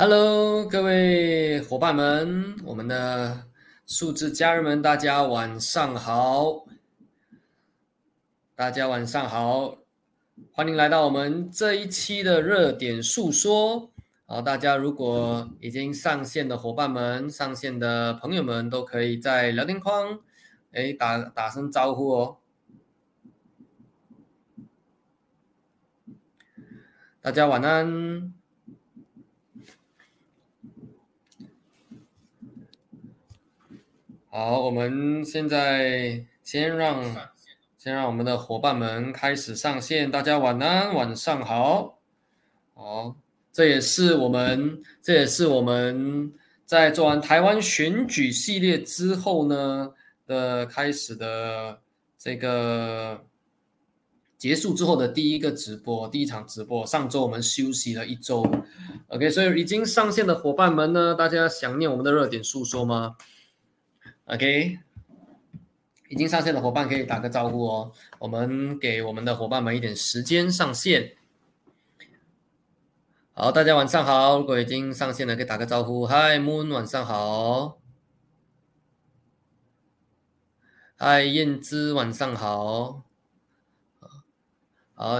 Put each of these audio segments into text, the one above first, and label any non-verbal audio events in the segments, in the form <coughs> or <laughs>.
Hello，各位伙伴们，我们的数字家人们，大家晚上好！大家晚上好，欢迎来到我们这一期的热点诉说。好，大家如果已经上线的伙伴们、上线的朋友们，都可以在聊天框，哎，打打声招呼哦。大家晚安。好，我们现在先让先让我们的伙伴们开始上线。大家晚安，晚上好。好，这也是我们这也是我们在做完台湾选举系列之后呢的开始的这个结束之后的第一个直播，第一场直播。上周我们休息了一周，OK，所以已经上线的伙伴们呢，大家想念我们的热点诉说吗？OK，已经上线的伙伴可以打个招呼哦。我们给我们的伙伴们一点时间上线。好，大家晚上好。如果已经上线了，可以打个招呼。Hi Moon，晚上好。Hi 燕姿，晚上好。好，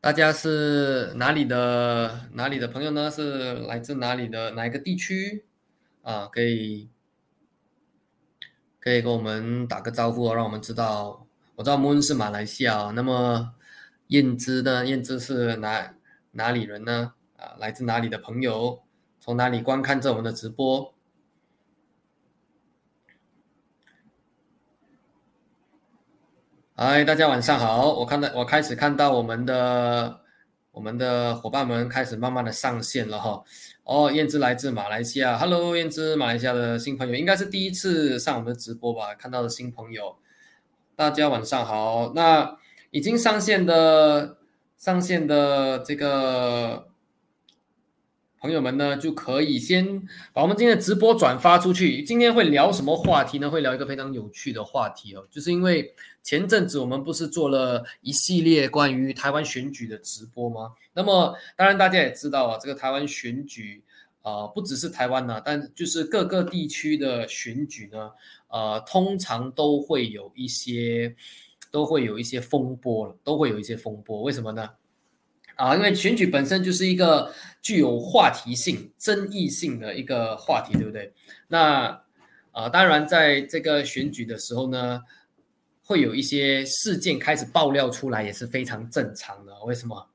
大家是哪里的哪里的朋友呢？是来自哪里的哪一个地区？啊，可以。可以跟我们打个招呼，让我们知道。我知道 Mon 是马来西亚，那么燕姿呢？燕姿是哪哪里人呢？啊，来自哪里的朋友？从哪里观看着我们的直播？嗨，大家晚上好！我看到我开始看到我们的我们的伙伴们开始慢慢的上线了哈。哦燕姿来自马来西亚，Hello，燕姿，马来西亚的新朋友，应该是第一次上我们的直播吧？看到的新朋友，大家晚上好。那已经上线的上线的这个朋友们呢，就可以先把我们今天的直播转发出去。今天会聊什么话题呢？会聊一个非常有趣的话题哦，就是因为前阵子我们不是做了一系列关于台湾选举的直播吗？那么，当然大家也知道啊，这个台湾选举啊，不只是台湾呢，但就是各个地区的选举呢，呃，通常都会有一些，都会有一些风波了，都会有一些风波。为什么呢？啊，因为选举本身就是一个具有话题性、争议性的一个话题，对不对？那啊，当然在这个选举的时候呢，会有一些事件开始爆料出来，也是非常正常的。为什么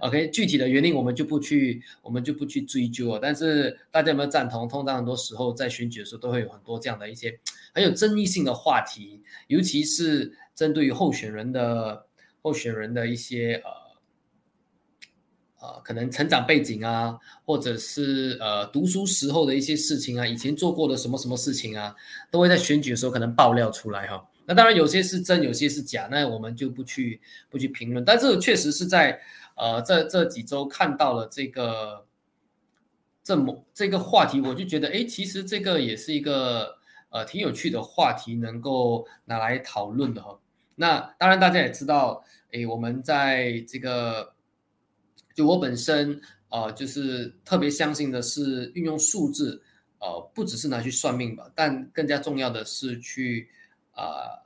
？OK，具体的原因我们就不去，我们就不去追究了。但是大家有没有赞同？通常很多时候在选举的时候，都会有很多这样的一些很有争议性的话题，尤其是针对于候选人的候选人的一些呃呃，可能成长背景啊，或者是呃读书时候的一些事情啊，以前做过的什么什么事情啊，都会在选举的时候可能爆料出来哈。那当然有些是真，有些是假，那我们就不去不去评论。但是确实是在。呃，这这几周看到了这个这么这个话题，我就觉得，哎，其实这个也是一个呃挺有趣的话题，能够拿来讨论的哈。那当然，大家也知道，哎，我们在这个就我本身呃，就是特别相信的是运用数字，呃，不只是拿去算命吧，但更加重要的是去啊。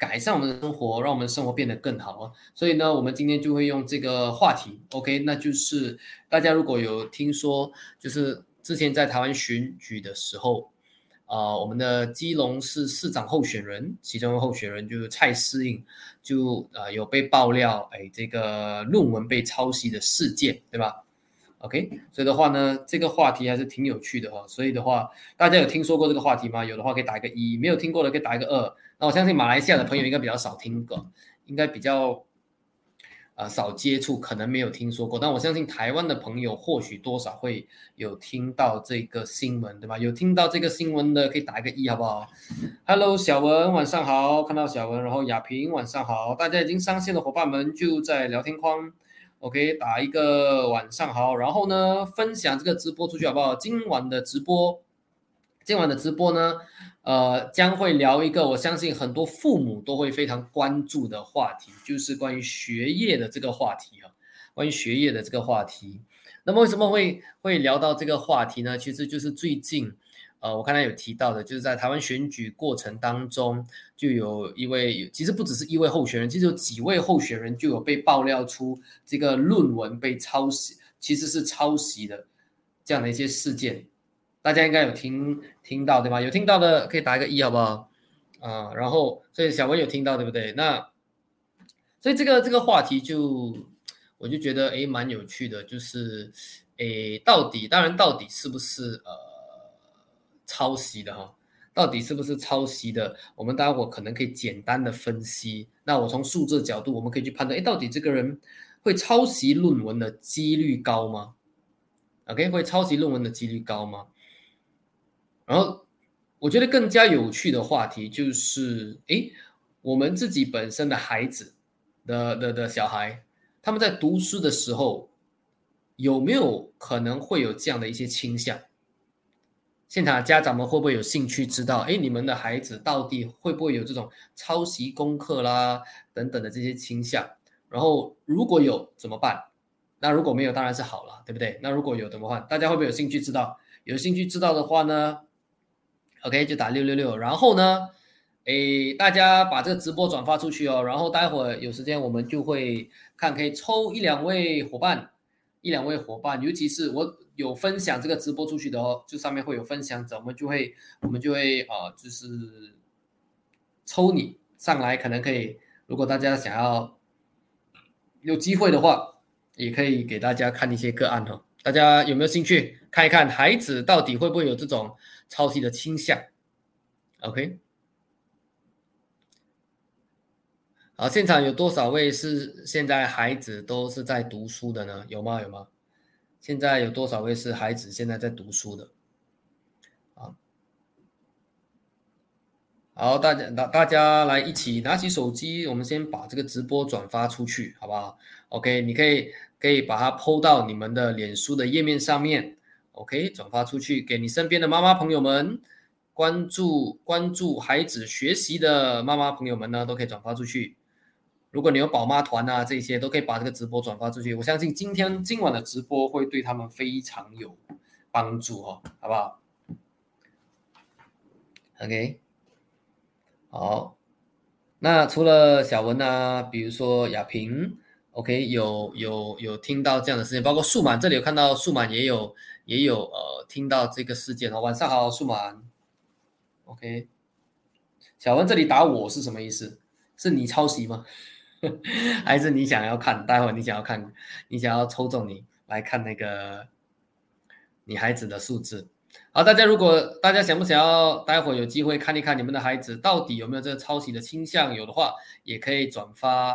改善我们的生活，让我们的生活变得更好所以呢，我们今天就会用这个话题，OK，那就是大家如果有听说，就是之前在台湾选举的时候，啊，我们的基隆市市长候选人，其中候选人就是蔡诗颖，就啊有被爆料，哎，这个论文被抄袭的事件，对吧？OK，所以的话呢，这个话题还是挺有趣的哈。所以的话，大家有听说过这个话题吗？有的话可以打一个一，没有听过的可以打一个二。那我相信马来西亚的朋友应该比较少听过，应该比较呃少接触，可能没有听说过。但我相信台湾的朋友或许多少会有听到这个新闻，对吧？有听到这个新闻的可以打一个一，好不好？Hello，小文，晚上好，看到小文，然后亚萍，晚上好，大家已经上线的伙伴们就在聊天框，OK，打一个晚上好，然后呢，分享这个直播出去好不好？今晚的直播，今晚的直播呢？呃，将会聊一个我相信很多父母都会非常关注的话题，就是关于学业的这个话题啊，关于学业的这个话题。那么为什么会会聊到这个话题呢？其实就是最近，呃，我刚才有提到的，就是在台湾选举过程当中，就有一位，其实不只是一位候选人，其实有几位候选人就有被爆料出这个论文被抄袭，其实是抄袭的这样的一些事件，大家应该有听听到对吧？有听到的可以打一个一好不好？啊，然后所以小文有听到对不对？那所以这个这个话题就。我就觉得诶蛮有趣的，就是诶到底当然到底是不是呃抄袭的哈？到底是不是抄袭的？我们待会可能可以简单的分析。那我从数字角度，我们可以去判断，诶到底这个人会抄袭论文的几率高吗？OK，会抄袭论文的几率高吗？然后我觉得更加有趣的话题就是，诶，我们自己本身的孩子的的的小孩。他们在读书的时候，有没有可能会有这样的一些倾向？现场家长们会不会有兴趣知道？哎，你们的孩子到底会不会有这种抄袭功课啦等等的这些倾向？然后如果有怎么办？那如果没有，当然是好了，对不对？那如果有怎么办？大家会不会有兴趣知道？有兴趣知道的话呢？OK，就打六六六。然后呢？诶，大家把这个直播转发出去哦，然后待会儿有时间我们就会看，可以抽一两位伙伴，一两位伙伴，尤其是我有分享这个直播出去的哦，就上面会有分享者，我们就会我们就会啊，就是抽你上来，可能可以，如果大家想要有机会的话，也可以给大家看一些个案哈，大家有没有兴趣看一看孩子到底会不会有这种抄袭的倾向？OK。好，现场有多少位是现在孩子都是在读书的呢？有吗？有吗？现在有多少位是孩子现在在读书的？啊，好，大家大大家来一起拿起手机，我们先把这个直播转发出去，好不好？OK，你可以可以把它 PO 到你们的脸书的页面上面，OK，转发出去给你身边的妈妈朋友们，关注关注孩子学习的妈妈朋友们呢，都可以转发出去。如果你有宝妈团啊，这些都可以把这个直播转发出去。我相信今天今晚的直播会对他们非常有帮助哦，好不好？OK，好。那除了小文啊，比如说亚萍，OK，有有有听到这样的事情，包括数满这里有看到数满也有也有呃听到这个事件哦。晚上好，数码，OK。小文这里打我是什么意思？是你抄袭吗？<laughs> 还是你想要看？待会你想要看，你想要抽中你来看那个你孩子的数字。好，大家如果大家想不想要，待会有机会看一看你们的孩子到底有没有这个抄袭的倾向？有的话，也可以转发。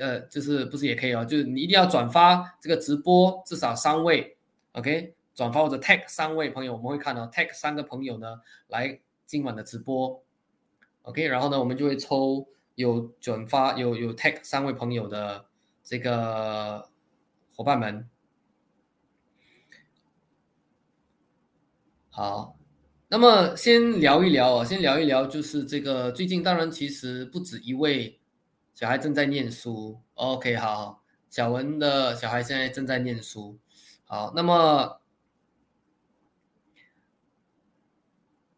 呃，就是不是也可以哦？就是你一定要转发这个直播，至少三位，OK？转发或者 tag 三位朋友，我们会看到 tag 三个朋友呢来今晚的直播，OK？然后呢，我们就会抽。有转发有有 tag 三位朋友的这个伙伴们，好，那么先聊一聊啊，先聊一聊，就是这个最近当然其实不止一位小孩正在念书，OK，好，小文的小孩现在正在念书，好，那么。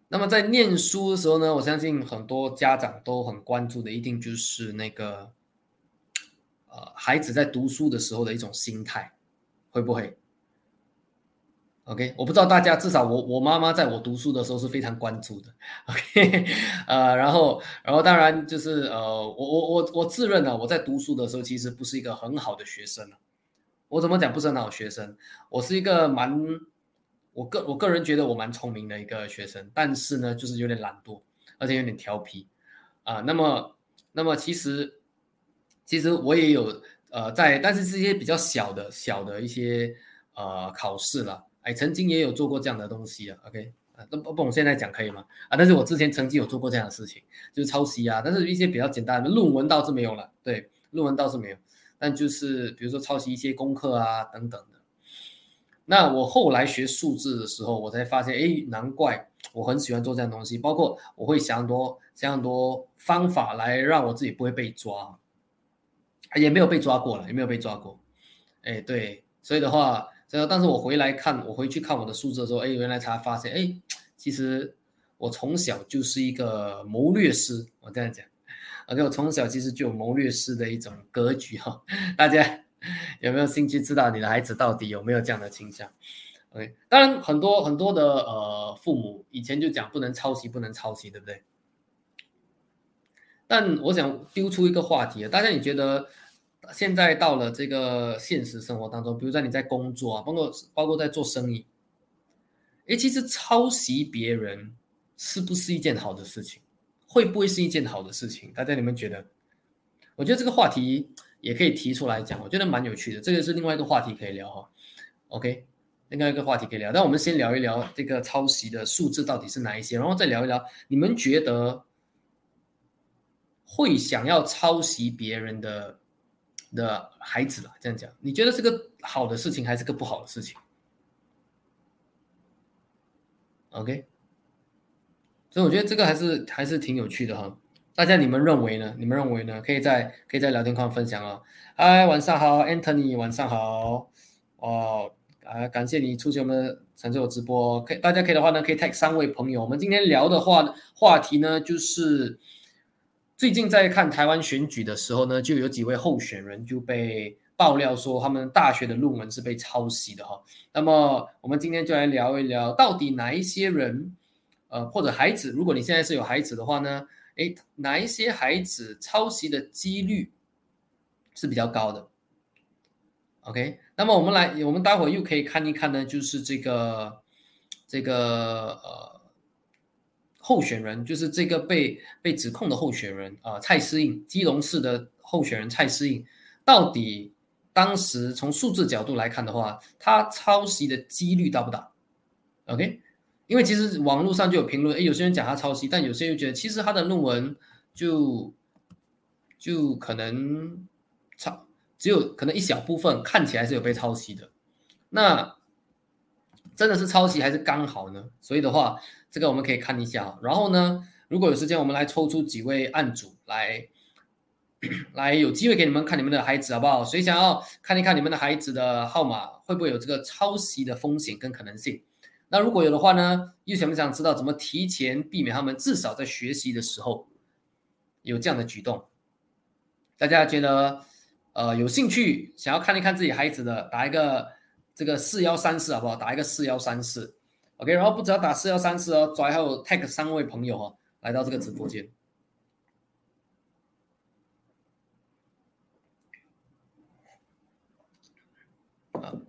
那么在念书的时候呢，我相信很多家长都很关注的，一定就是那个，呃，孩子在读书的时候的一种心态，会不会？OK，我不知道大家，至少我我妈妈在我读书的时候是非常关注的。OK，<laughs> 呃，然后然后当然就是呃，我我我我自认呢，我在读书的时候其实不是一个很好的学生我怎么讲不是很好学生？我是一个蛮。我个我个人觉得我蛮聪明的一个学生，但是呢，就是有点懒惰，而且有点调皮，啊，那么那么其实其实我也有呃在，但是是一些比较小的小的一些呃考试了，哎，曾经也有做过这样的东西啊，OK 啊，不不，我现在讲可以吗？啊，但是我之前曾经有做过这样的事情，就是抄袭啊，但是一些比较简单的论文倒是没有了，对，论文倒是没有，但就是比如说抄袭一些功课啊等等的。那我后来学数字的时候，我才发现，哎，难怪我很喜欢做这样东西。包括我会想很多想很多方法来让我自己不会被抓，也没有被抓过了，也没有被抓过。哎，对，所以的话，这个，但是我回来看，我回去看我的数字的时候，哎，原来才发现，哎，其实我从小就是一个谋略师，我这样讲，OK，我从小其实就有谋略师的一种格局哈。大家有没有兴趣知道你的孩子到底有没有这样的倾向？OK，当然很多很多的呃父母以前就讲不能抄袭，不能抄袭，对不对？但我想丢出一个话题啊，大家你觉得？现在到了这个现实生活当中，比如说你在工作啊，包括包括在做生意，哎，其实抄袭别人是不是一件好的事情？会不会是一件好的事情？大家你们觉得？我觉得这个话题也可以提出来讲，我觉得蛮有趣的。这个是另外一个话题可以聊哈。OK，另外一个话题可以聊。但我们先聊一聊这个抄袭的数字到底是哪一些，然后再聊一聊你们觉得会想要抄袭别人的。的孩子了，这样讲，你觉得是个好的事情还是个不好的事情？OK，所以我觉得这个还是还是挺有趣的哈。大家你们认为呢？你们认为呢？可以在可以在聊天框分享哦。嗨，晚上好，Anthony，晚上好。哦，啊，感谢你出席我们成就直播。可以，大家可以的话呢，可以 tag 三位朋友。我们今天聊的话话题呢，就是。最近在看台湾选举的时候呢，就有几位候选人就被爆料说他们大学的论文是被抄袭的哈。那么我们今天就来聊一聊，到底哪一些人，呃，或者孩子，如果你现在是有孩子的话呢，诶，哪一些孩子抄袭的几率是比较高的？OK，那么我们来，我们待会又可以看一看呢，就是这个这个呃。候选人就是这个被被指控的候选人啊，蔡思应，基隆市的候选人蔡思应，到底当时从数字角度来看的话，他抄袭的几率大不大？OK，因为其实网络上就有评论，哎，有些人讲他抄袭，但有些人觉得其实他的论文就就可能抄，只有可能一小部分看起来是有被抄袭的，那真的是抄袭还是刚好呢？所以的话。这个我们可以看一下，然后呢，如果有时间，我们来抽出几位案主来，<coughs> 来有机会给你们看你们的孩子好不好？谁想要看一看你们的孩子的号码会不会有这个抄袭的风险跟可能性？那如果有的话呢，又想不想知道怎么提前避免他们至少在学习的时候有这样的举动？大家觉得呃有兴趣想要看一看自己孩子的，打一个这个四幺三四好不好？打一个四幺三四。OK，然后不知道打四幺三四哦，还有 tag 三位朋友哦，来到这个直播间。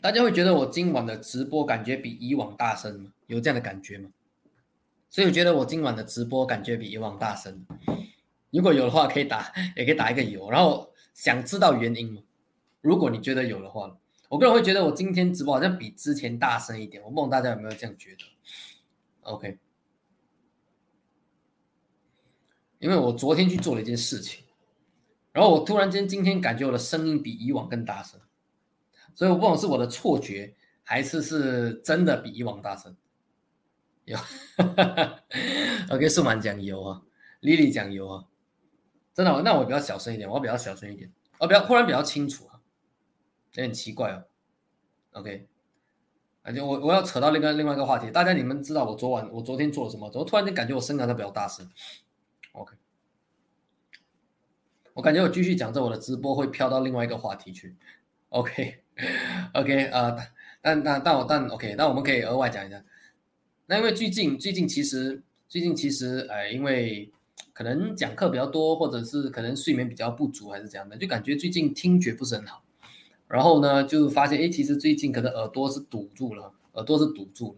大家会觉得我今晚的直播感觉比以往大声吗？有这样的感觉吗？所以我觉得我今晚的直播感觉比以往大声。如果有的话，可以打，也可以打一个有。然后想知道原因吗？如果你觉得有的话。我个人会觉得我今天直播好像比之前大声一点，我不懂大家有没有这样觉得？OK，因为我昨天去做了一件事情，然后我突然间今天感觉我的声音比以往更大声，所以我不懂是我的错觉还是是真的比以往大声。有，<laughs> OK，数满讲油啊，Lily 讲油啊，真的，那我比较小声一点，我比较小声一点，哦，比较忽然比较清楚啊。有点奇怪哦，OK，而且我我要扯到另外另外一个话题，大家你们知道我昨晚我昨天做了什么？怎么突然间感觉我声音在比较大声？OK，我感觉我继续讲这我的直播会飘到另外一个话题去 OK <laughs> OK 啊，但但但我但 OK，那我们可以额外讲一下，那因为最近最近其实最近其实哎，因为可能讲课比较多，或者是可能睡眠比较不足，还是怎样的，就感觉最近听觉不是很好。然后呢，就发现，哎，其实最近可能耳朵是堵住了，耳朵是堵住了，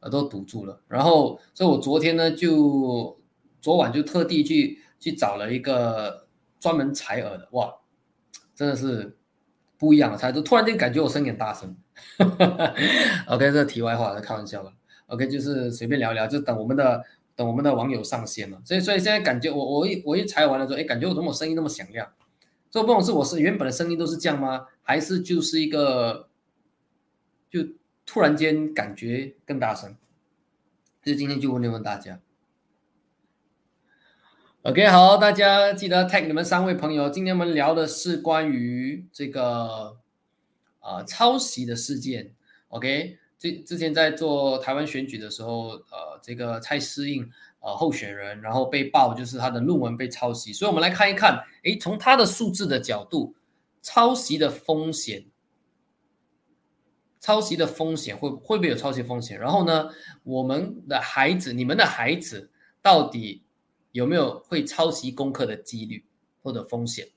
耳朵堵住了。然后，所以我昨天呢，就昨晚就特地去去找了一个专门采耳的，哇，真的是不一样的采，就突然间感觉我声音很大声。<laughs> OK，这题外话，开玩笑了。OK，就是随便聊聊，就等我们的等我们的网友上线了。所以，所以现在感觉我我一我一采完了之后，哎，感觉我怎么声音那么响亮？这不懂是我是原本的声音都是这样吗？还是就是一个，就突然间感觉更大声？就今天就问一问大家。OK，好，大家记得 tag 你们三位朋友。今天我们聊的是关于这个啊抄袭的事件。OK，之之前在做台湾选举的时候，呃，这个蔡诗印呃候选人，然后被爆就是他的论文被抄袭，所以我们来看一看，诶，从他的数字的角度，抄袭的风险，抄袭的风险会会不会有抄袭风险？然后呢，我们的孩子，你们的孩子到底有没有会抄袭功课的几率或者风险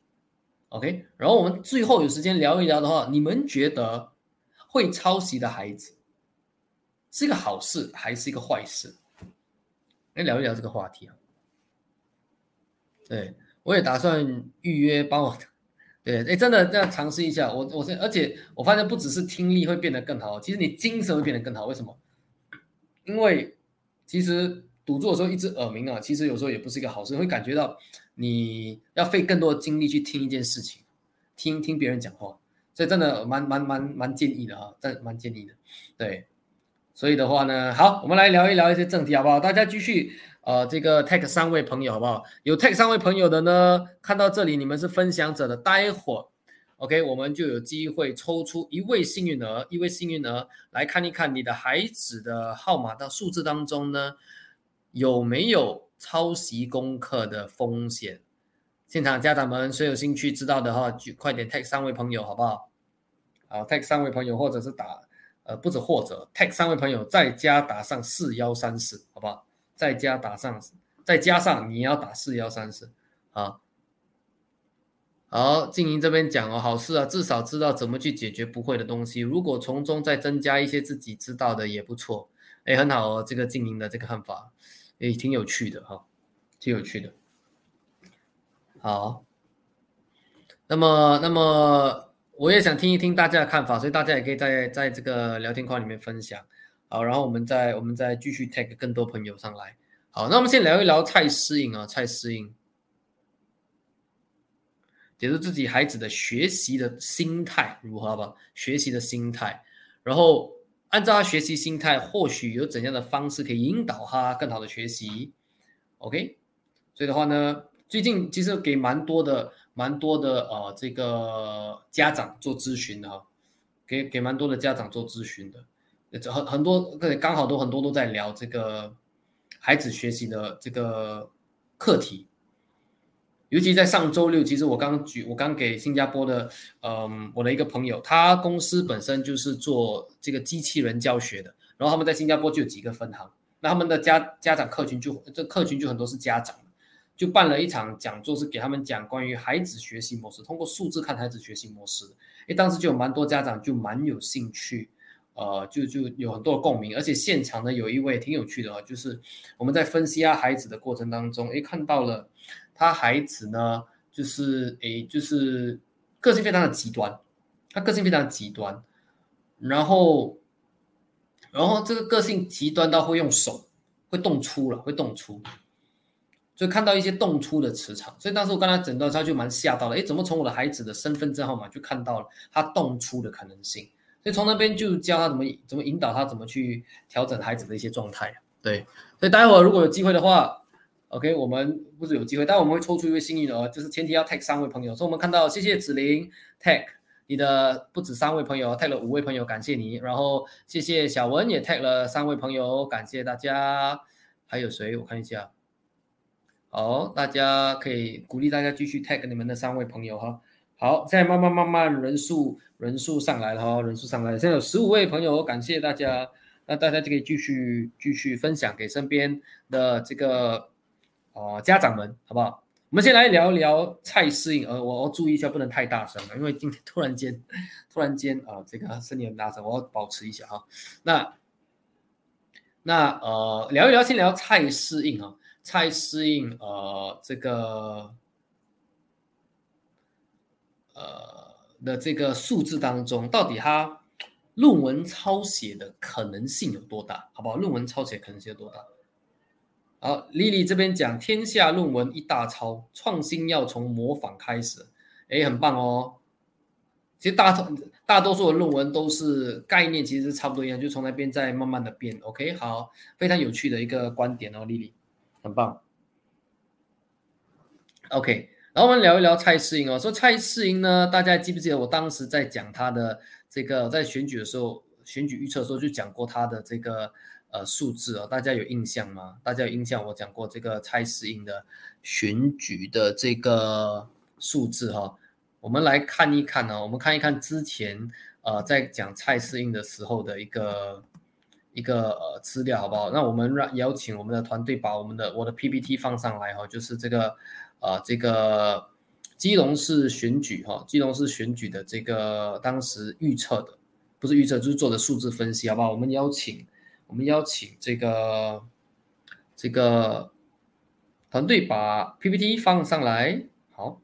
？OK，然后我们最后有时间聊一聊的话，你们觉得？会抄袭的孩子是一个好事还是一个坏事？来聊一聊这个话题啊。对我也打算预约帮我，对，哎，真的要尝试一下。我我是，而且我发现不只是听力会变得更好，其实你精神会变得更好。为什么？因为其实赌注的时候一直耳鸣啊，其实有时候也不是一个好事，会感觉到你要费更多的精力去听一件事情，听听别人讲话。所以真的蛮蛮蛮蛮建议的哈，真蛮建议的，对，所以的话呢，好，我们来聊一聊一些正题好不好？大家继续呃，这个 tag 三位朋友好不好？有 tag 三位朋友的呢，看到这里你们是分享者的，待会儿 OK，我们就有机会抽出一位幸运儿，一位幸运儿来看一看你的孩子的号码的数字当中呢，有没有抄袭功课的风险？现场家长们，谁有兴趣知道的话，就快点 tag 三位朋友，好不好？好，tag 三位朋友，或者是打，呃，不止或者 tag 三位朋友，再加打上四幺三四，好不好？再加打上，再加上你要打四幺三四，好。好，静莹这边讲哦，好事啊，至少知道怎么去解决不会的东西。如果从中再增加一些自己知道的也不错，哎，很好哦，这个静莹的这个看法，也挺有趣的哈，挺有趣的。好，那么，那么我也想听一听大家的看法，所以大家也可以在在这个聊天框里面分享。好，然后我们再我们再继续 take 更多朋友上来。好，那我们先聊一聊蔡诗颖啊，蔡诗颖，解释自己孩子的学习的心态如何吧？学习的心态，然后按照他学习心态，或许有怎样的方式可以引导他更好的学习？OK，所以的话呢？最近其实给蛮多的、蛮多的呃，这个家长做咨询的哈，给给蛮多的家长做咨询的，很很多刚好都很多都在聊这个孩子学习的这个课题，尤其在上周六，其实我刚举我刚给新加坡的嗯我的一个朋友，他公司本身就是做这个机器人教学的，然后他们在新加坡就有几个分行，那他们的家家长客群就这客群就很多是家长。就办了一场讲座，是给他们讲关于孩子学习模式，通过数字看孩子学习模式。诶，当时就有蛮多家长就蛮有兴趣，呃，就就有很多共鸣。而且现场呢，有一位挺有趣的啊，就是我们在分析啊孩子的过程当中，诶，看到了他孩子呢，就是诶，就是个性非常的极端，他个性非常极端，然后，然后这个个性极端到会用手会动粗了，会动粗。就看到一些动粗的磁场，所以当时我跟他诊断，他就蛮吓到了。哎，怎么从我的孩子的身份证号码就看到了他动粗的可能性？所以从那边就教他怎么怎么引导他怎么去调整孩子的一些状态。对，所以待会儿如果有机会的话，OK，我们不是有机会，但我们会抽出一位幸运儿，就是前提要 tag 三位朋友。所以我们看到，谢谢子林 tag 你的不止三位朋友，tag 了五位朋友，感谢你。然后谢谢小文也 tag 了三位朋友，感谢大家。还有谁？我看一下。好，大家可以鼓励大家继续 tag 你们的三位朋友哈。好，现在慢慢慢慢人数人数上来了哈，人数上来，现在有十五位朋友，感谢大家。那大家就可以继续继续分享给身边的这个啊家长们，好不好？我们先来聊一聊蔡适应，呃，我要注意一下，不能太大声了，因为今天突然间突然间啊，这个声音很大声，我要保持一下哈。那那呃，聊一聊，先聊蔡适应啊。蔡适应，呃，这个，呃的这个数字当中，到底他论文抄写的可能性有多大？好不好？论文抄写可能性有多大？好，丽丽这边讲，天下论文一大抄，创新要从模仿开始。哎，很棒哦。其实大大多数的论文都是概念，其实差不多一样，就从那边在慢慢的变。OK，好，非常有趣的一个观点哦，丽丽。很棒，OK，然后我们聊一聊蔡世英哦。说蔡世英呢，大家记不记得我当时在讲他的这个在选举的时候选举预测的时候就讲过他的这个呃数字哦，大家有印象吗？大家有印象？我讲过这个蔡适应的选举的这个数字哈，我们来看一看呢，我们看一看之前呃在讲蔡适应的时候的一个一个呃资料好不好？那我们让邀请我们的团队把我们的我的 PPT 放上来哈，就是这个呃这个。基隆市选举，哈，基隆市选举的这个当时预测的，不是预测，就是做的数字分析，好不好？我们邀请，我们邀请这个这个团队把 PPT 放上来，好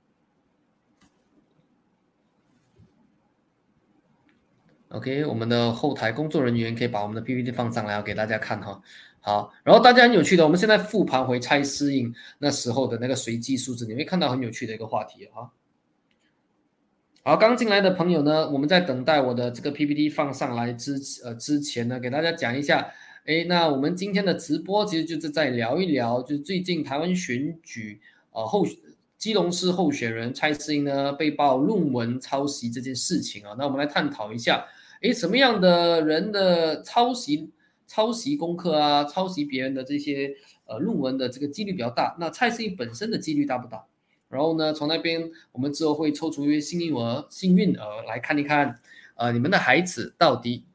，OK，我们的后台工作人员可以把我们的 PPT 放上来，给大家看哈。好，然后大家很有趣的，我们现在复盘回蔡适应那时候的那个随机数字，你会看到很有趣的一个话题啊。好，刚进来的朋友呢，我们在等待我的这个 PPT 放上来之呃之前呢，给大家讲一下，哎，那我们今天的直播其实就是在聊一聊，就是最近台湾选举呃候基隆市候选人蔡适应呢被曝论文抄袭这件事情啊，那我们来探讨一下，哎，什么样的人的抄袭？抄袭功课啊，抄袭别人的这些呃论文的这个几率比较大。那蔡思颖本身的几率大不大？然后呢，从那边我们之后会抽出一位幸运儿，幸运儿来看一看，呃，你们的孩子到底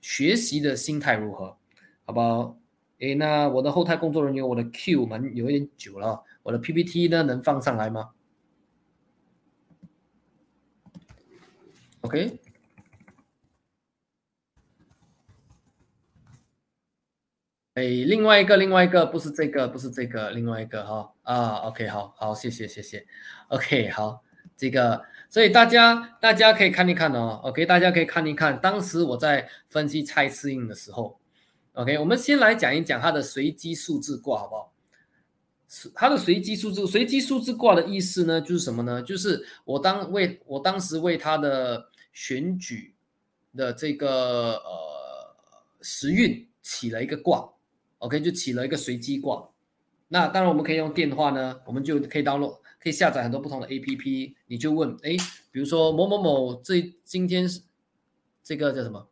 学习的心态如何？好不好？诶，那我的后台工作人员，我的 Q 门有一点久了，我的 PPT 呢能放上来吗？OK。哎，另外一个，另外一个不是这个，不是这个，另外一个哈啊，OK，好好，谢谢谢谢，OK，好，这个，所以大家大家可以看一看哦，OK，大家可以看一看，当时我在分析蔡适应的时候，OK，我们先来讲一讲它的随机数字卦好不好？是它的随机数字，随机数字卦的意思呢，就是什么呢？就是我当为我当时为他的选举的这个呃时运起了一个卦。OK，就起了一个随机卦。那当然，我们可以用电话呢，我们就可以 download，可以下载很多不同的 APP。你就问，哎，比如说某某某，这今天是这个叫什么？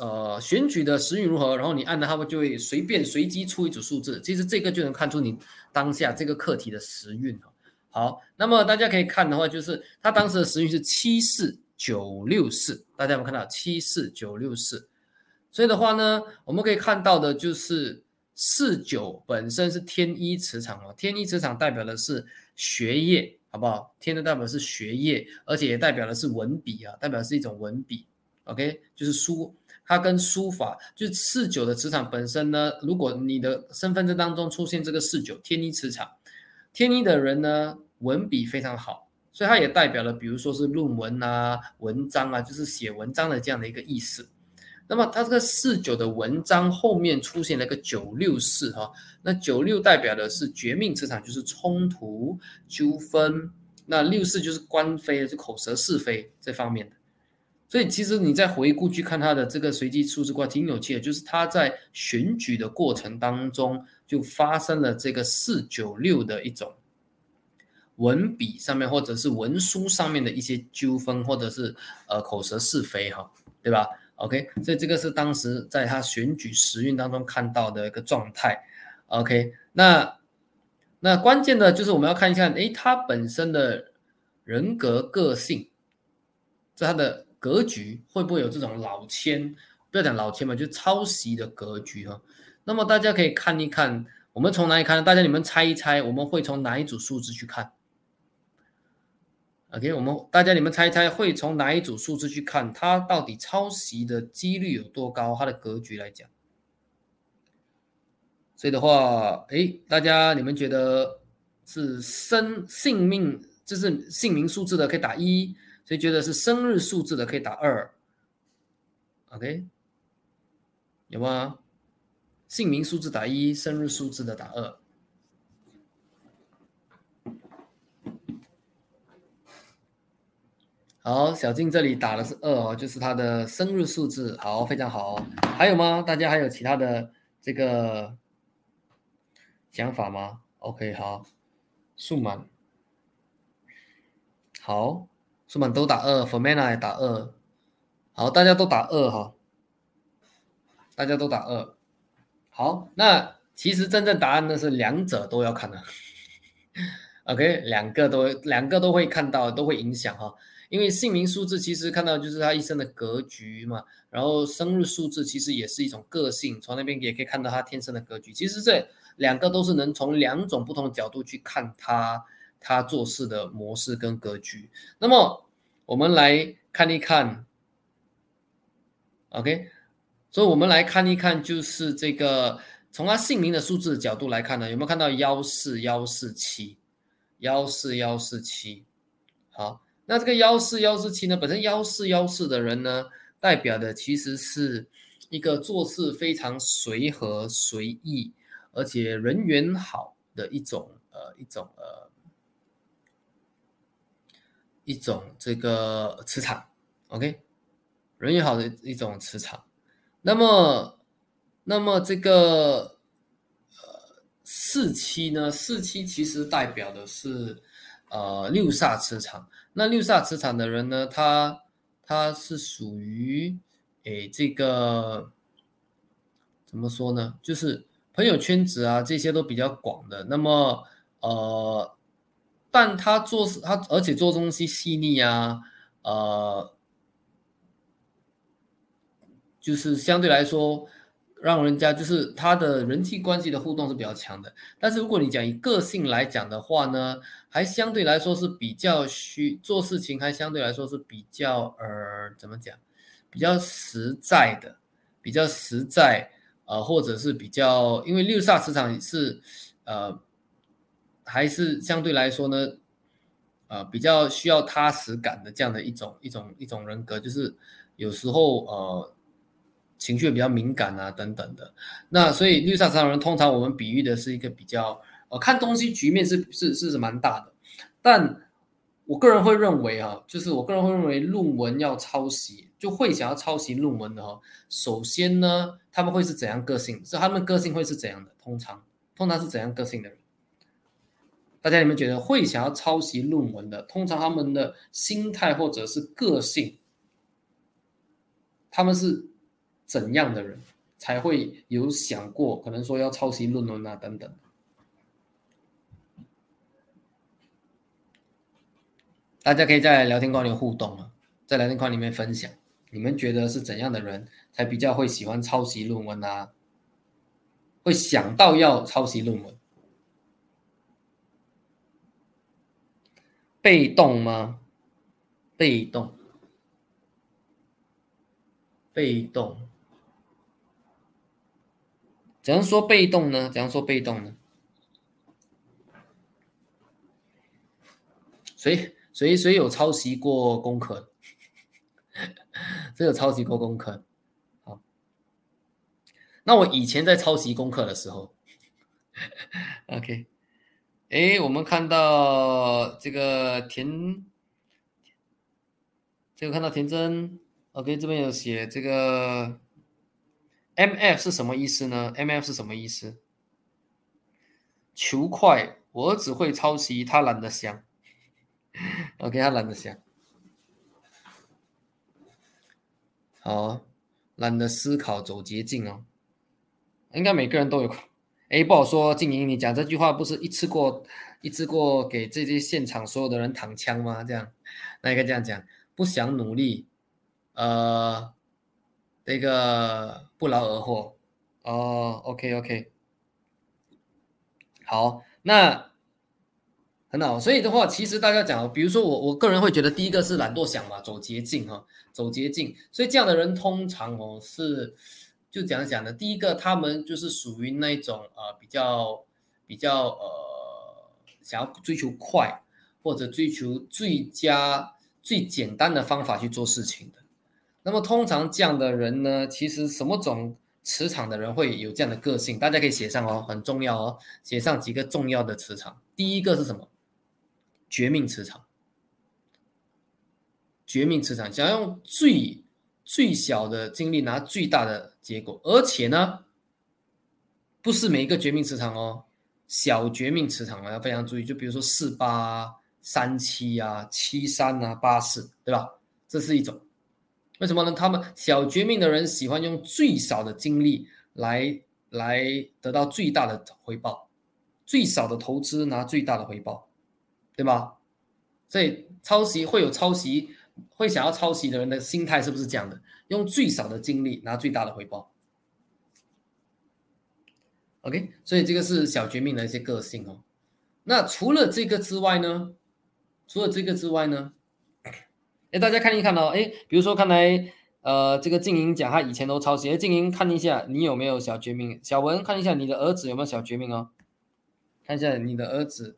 呃选举的时运如何？然后你按了，他们就会随便随机出一组数字。其实这个就能看出你当下这个课题的时运好，那么大家可以看的话，就是他当时的时运是七四九六四，大家有没有看到七四九六四？所以的话呢，我们可以看到的就是四九本身是天一磁场哦，天一磁场代表的是学业，好不好？天的代表是学业，而且也代表的是文笔啊，代表是一种文笔。OK，就是书，它跟书法，就是四九的磁场本身呢，如果你的身份证当中出现这个四九天一磁场，天一的人呢，文笔非常好，所以它也代表了，比如说是论文啊、文章啊，就是写文章的这样的一个意思。那么它这个四九的文章后面出现了一个九六四哈，那九六代表的是绝命磁场，就是冲突纠纷，那六四就是官非，就口舌是非这方面的。所以其实你在回顾去看他的这个随机数字卦，挺有趣的，就是他在选举的过程当中就发生了这个四九六的一种文笔上面或者是文书上面的一些纠纷，或者是呃口舌是非哈，对吧？OK，所以这个是当时在他选举时运当中看到的一个状态。OK，那那关键的就是我们要看一下，诶，他本身的人格个性，在他的格局会不会有这种老千？不要讲老千嘛，就抄袭的格局哈。那么大家可以看一看，我们从哪里看？大家你们猜一猜，我们会从哪一组数字去看？OK，我们大家你们猜一猜，会从哪一组数字去看它到底抄袭的几率有多高？它的格局来讲，所以的话，哎，大家你们觉得是生性命，就是姓名数字的可以打一，所以觉得是生日数字的可以打二。OK，有吗？姓名数字打一，生日数字的打二。好，小静这里打的是二哦，就是他的生日数字。好，非常好。还有吗？大家还有其他的这个想法吗？OK，好，数满，好，数满都打二 f o r m a n a 也打二。好，大家都打二哈。大家都打二。好，那其实真正答案呢是两者都要看的。<laughs> OK，两个都两个都会看到，都会影响哈。因为姓名数字其实看到就是他一生的格局嘛，然后生日数字其实也是一种个性，从那边也可以看到他天生的格局。其实这两个都是能从两种不同的角度去看他他做事的模式跟格局。那么我们来看一看，OK，所以我们来看一看，就是这个从他姓名的数字角度来看呢，有没有看到幺四幺四七幺四幺四七？好。那这个幺四幺四七呢？本身幺四幺四的人呢，代表的其实是一个做事非常随和随意，而且人缘好的一种呃一种呃一种这个磁场。OK，人缘好的一种磁场。那么，那么这个呃四七呢？四七其实代表的是呃六煞磁场。那六煞磁场的人呢？他他是属于诶这个怎么说呢？就是朋友圈子啊这些都比较广的。那么呃，但他做事他而且做东西细腻啊，呃，就是相对来说。让人家就是他的人际关系的互动是比较强的，但是如果你讲以个性来讲的话呢，还相对来说是比较需做事情，还相对来说是比较呃怎么讲，比较实在的，比较实在，呃或者是比较，因为六煞磁场是呃还是相对来说呢，呃比较需要踏实感的这样的一种一种一种人格，就是有时候呃。情绪比较敏感啊，等等的。那所以绿色商人通常我们比喻的是一个比较呃看东西局面是是是蛮大的。但我个人会认为啊，就是我个人会认为论文要抄袭，就会想要抄袭论文的哈。首先呢，他们会是怎样个性？是他们个性会是怎样的？通常通常是怎样个性的人？大家你们觉得会想要抄袭论文的，通常他们的心态或者是个性，他们是？怎样的人才会有想过可能说要抄袭论文啊等等？大家可以在聊天框里互动啊，在聊天框里面分享，你们觉得是怎样的人才比较会喜欢抄袭论文啊？会想到要抄袭论文？被动吗？被动？被动？怎样说被动呢？怎样说被动呢？谁谁谁有抄袭过功课？<laughs> 谁有抄袭过功课？好，那我以前在抄袭功课的时候，<laughs> OK，哎，我们看到这个田，这个看到田真，OK，这边有写这个。M F 是什么意思呢？M F 是什么意思？求快，我只会抄袭，他懒得想。<laughs> OK，他懒得想。好，懒得思考，走捷径哦。应该每个人都有。哎，不好说。静莹，你讲这句话不是一次过一次过给这些现场所有的人躺枪吗？这样，那应该这样讲，不想努力，呃。那个不劳而获哦，OK OK，好，那很好。所以的话，其实大家讲，比如说我，我个人会觉得，第一个是懒惰想嘛，走捷径哈，走捷径。所以这样的人通常哦是就讲讲的，第一个他们就是属于那种呃比较比较呃想要追求快或者追求最佳最简单的方法去做事情的。那么通常这样的人呢，其实什么种磁场的人会有这样的个性？大家可以写上哦，很重要哦，写上几个重要的磁场。第一个是什么？绝命磁场。绝命磁场，想要用最最小的精力拿最大的结果，而且呢，不是每一个绝命磁场哦，小绝命磁场啊要非常注意。就比如说四八三七啊，七三啊，八四，对吧？这是一种。为什么呢？他们小绝命的人喜欢用最少的精力来来得到最大的回报，最少的投资拿最大的回报，对吧？所以抄袭会有抄袭，会想要抄袭的人的心态是不是这样的？用最少的精力拿最大的回报。OK，所以这个是小绝命的一些个性哦。那除了这个之外呢？除了这个之外呢？哎，大家看一看哦。哎，比如说，看来呃，这个静莹讲他以前都抄袭。哎，静莹看一下你有没有小绝命？小文看一下你的儿子有没有小绝命哦？看一下你的儿子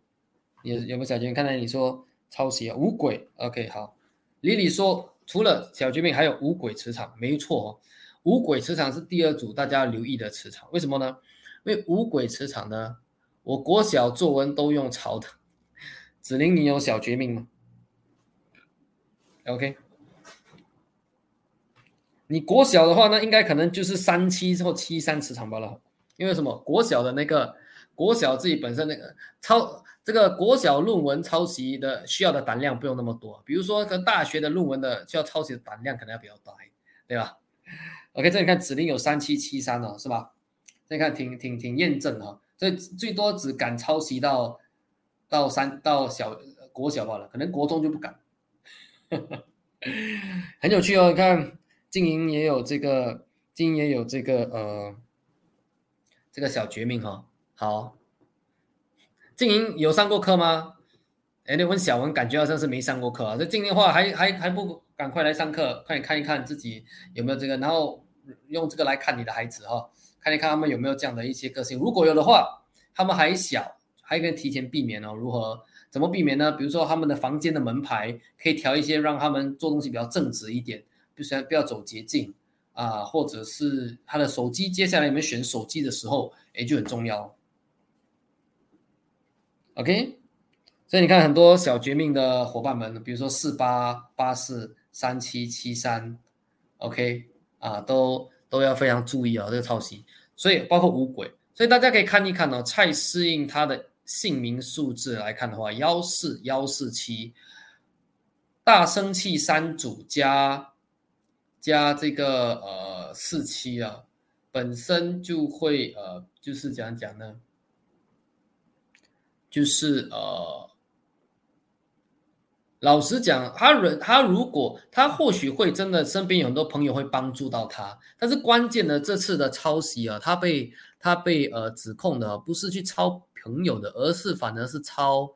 有有没有小绝命？看来你说抄袭啊，五鬼。OK，好。李李说，除了小绝命，还有五鬼磁场，没错哦。五鬼磁场是第二组大家留意的磁场，为什么呢？因为五鬼磁场呢，我国小作文都用抄的。<laughs> 子林，你有小绝命吗？OK，你国小的话呢，应该可能就是三七或七三磁场罢了。因为什么？国小的那个国小自己本身那个抄这个国小论文抄袭的需要的胆量不用那么多。比如说，跟大学的论文的需要抄袭的胆量可能要比较大，对吧？OK，这里看指令有三七七三了，是吧？这里看，挺挺挺验证哈，所以最多只敢抄袭到到三到小国小罢了，可能国中就不敢。<laughs> 很有趣哦，你看静莹也有这个，静莹也有这个呃这个小绝命哈。好，静莹有上过课吗？哎，你问小文，感觉好像是没上过课啊。这静莹话还还还不赶快来上课，快点看一看自己有没有这个，然后用这个来看你的孩子哈。看一看他们有没有这样的一些个性，如果有的话，他们还小，还可以提前避免哦。如何？怎么避免呢？比如说他们的房间的门牌可以调一些，让他们做东西比较正直一点，不然不要走捷径啊。或者是他的手机，接下来你们选手机的时候，哎，就很重要。OK，所以你看很多小绝命的伙伴们，比如说四八八四三七七三，OK 啊，都。都要非常注意啊，这个抄袭，所以包括五鬼，所以大家可以看一看呢。蔡适应他的姓名数字来看的话，幺四幺四七，大生气三组加加这个呃四七啊，本身就会呃就是怎样讲呢？就是呃。老实讲，他人他如果他或许会真的身边有很多朋友会帮助到他，但是关键的这次的抄袭啊，他被他被呃指控的不是去抄朋友的，而是反而是抄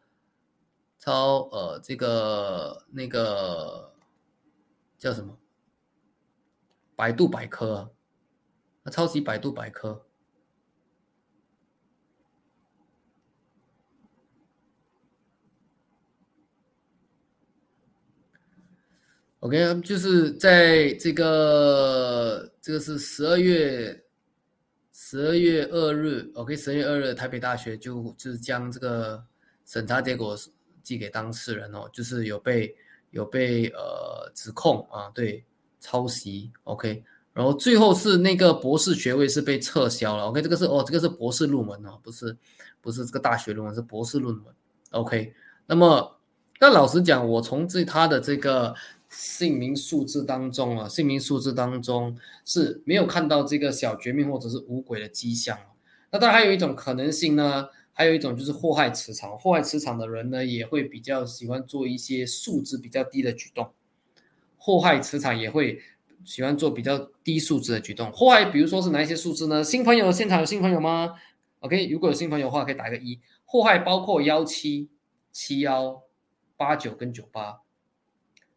抄呃这个那个叫什么百度百科，啊抄袭百度百科。OK，就是在这个这个是十二月十二月二日，OK，十二月二日，台北大学就就是将这个审查结果寄给当事人哦，就是有被有被呃指控啊，对抄袭，OK，然后最后是那个博士学位是被撤销了，OK，这个是哦，这个是博士论文哦，不是不是这个大学论文，是博士论文，OK，那么但老实讲，我从这他的这个。姓名数字当中啊，姓名数字当中是没有看到这个小绝命或者是五鬼的迹象那当然还有一种可能性呢，还有一种就是祸害磁场，祸害磁场的人呢也会比较喜欢做一些数值比较低的举动。祸害磁场也会喜欢做比较低数值的举动。祸害，比如说是哪一些数字呢？新朋友，现场有新朋友吗？OK，如果有新朋友的话，可以打一个一。祸害包括幺七、七幺、八九跟九八。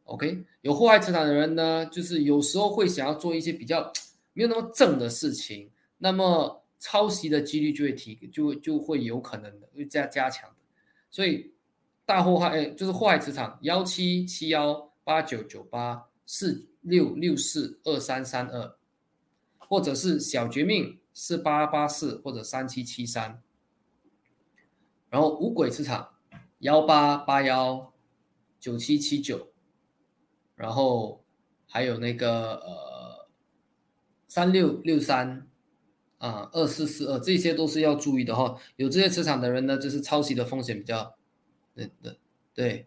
OK，有祸害磁场的人呢，就是有时候会想要做一些比较没有那么正的事情，那么抄袭的几率就会提，就就会有可能的，会加加强的。所以大祸害，就是祸害磁场幺七七幺八九九八四六六四二三三二，或者是小绝命四八八四或者三七七三，然后五鬼磁场幺八八幺九七七九。然后还有那个呃三六六三啊二四四二，这些都是要注意的哈。有这些磁场的人呢，就是抄袭的风险比较，对对对。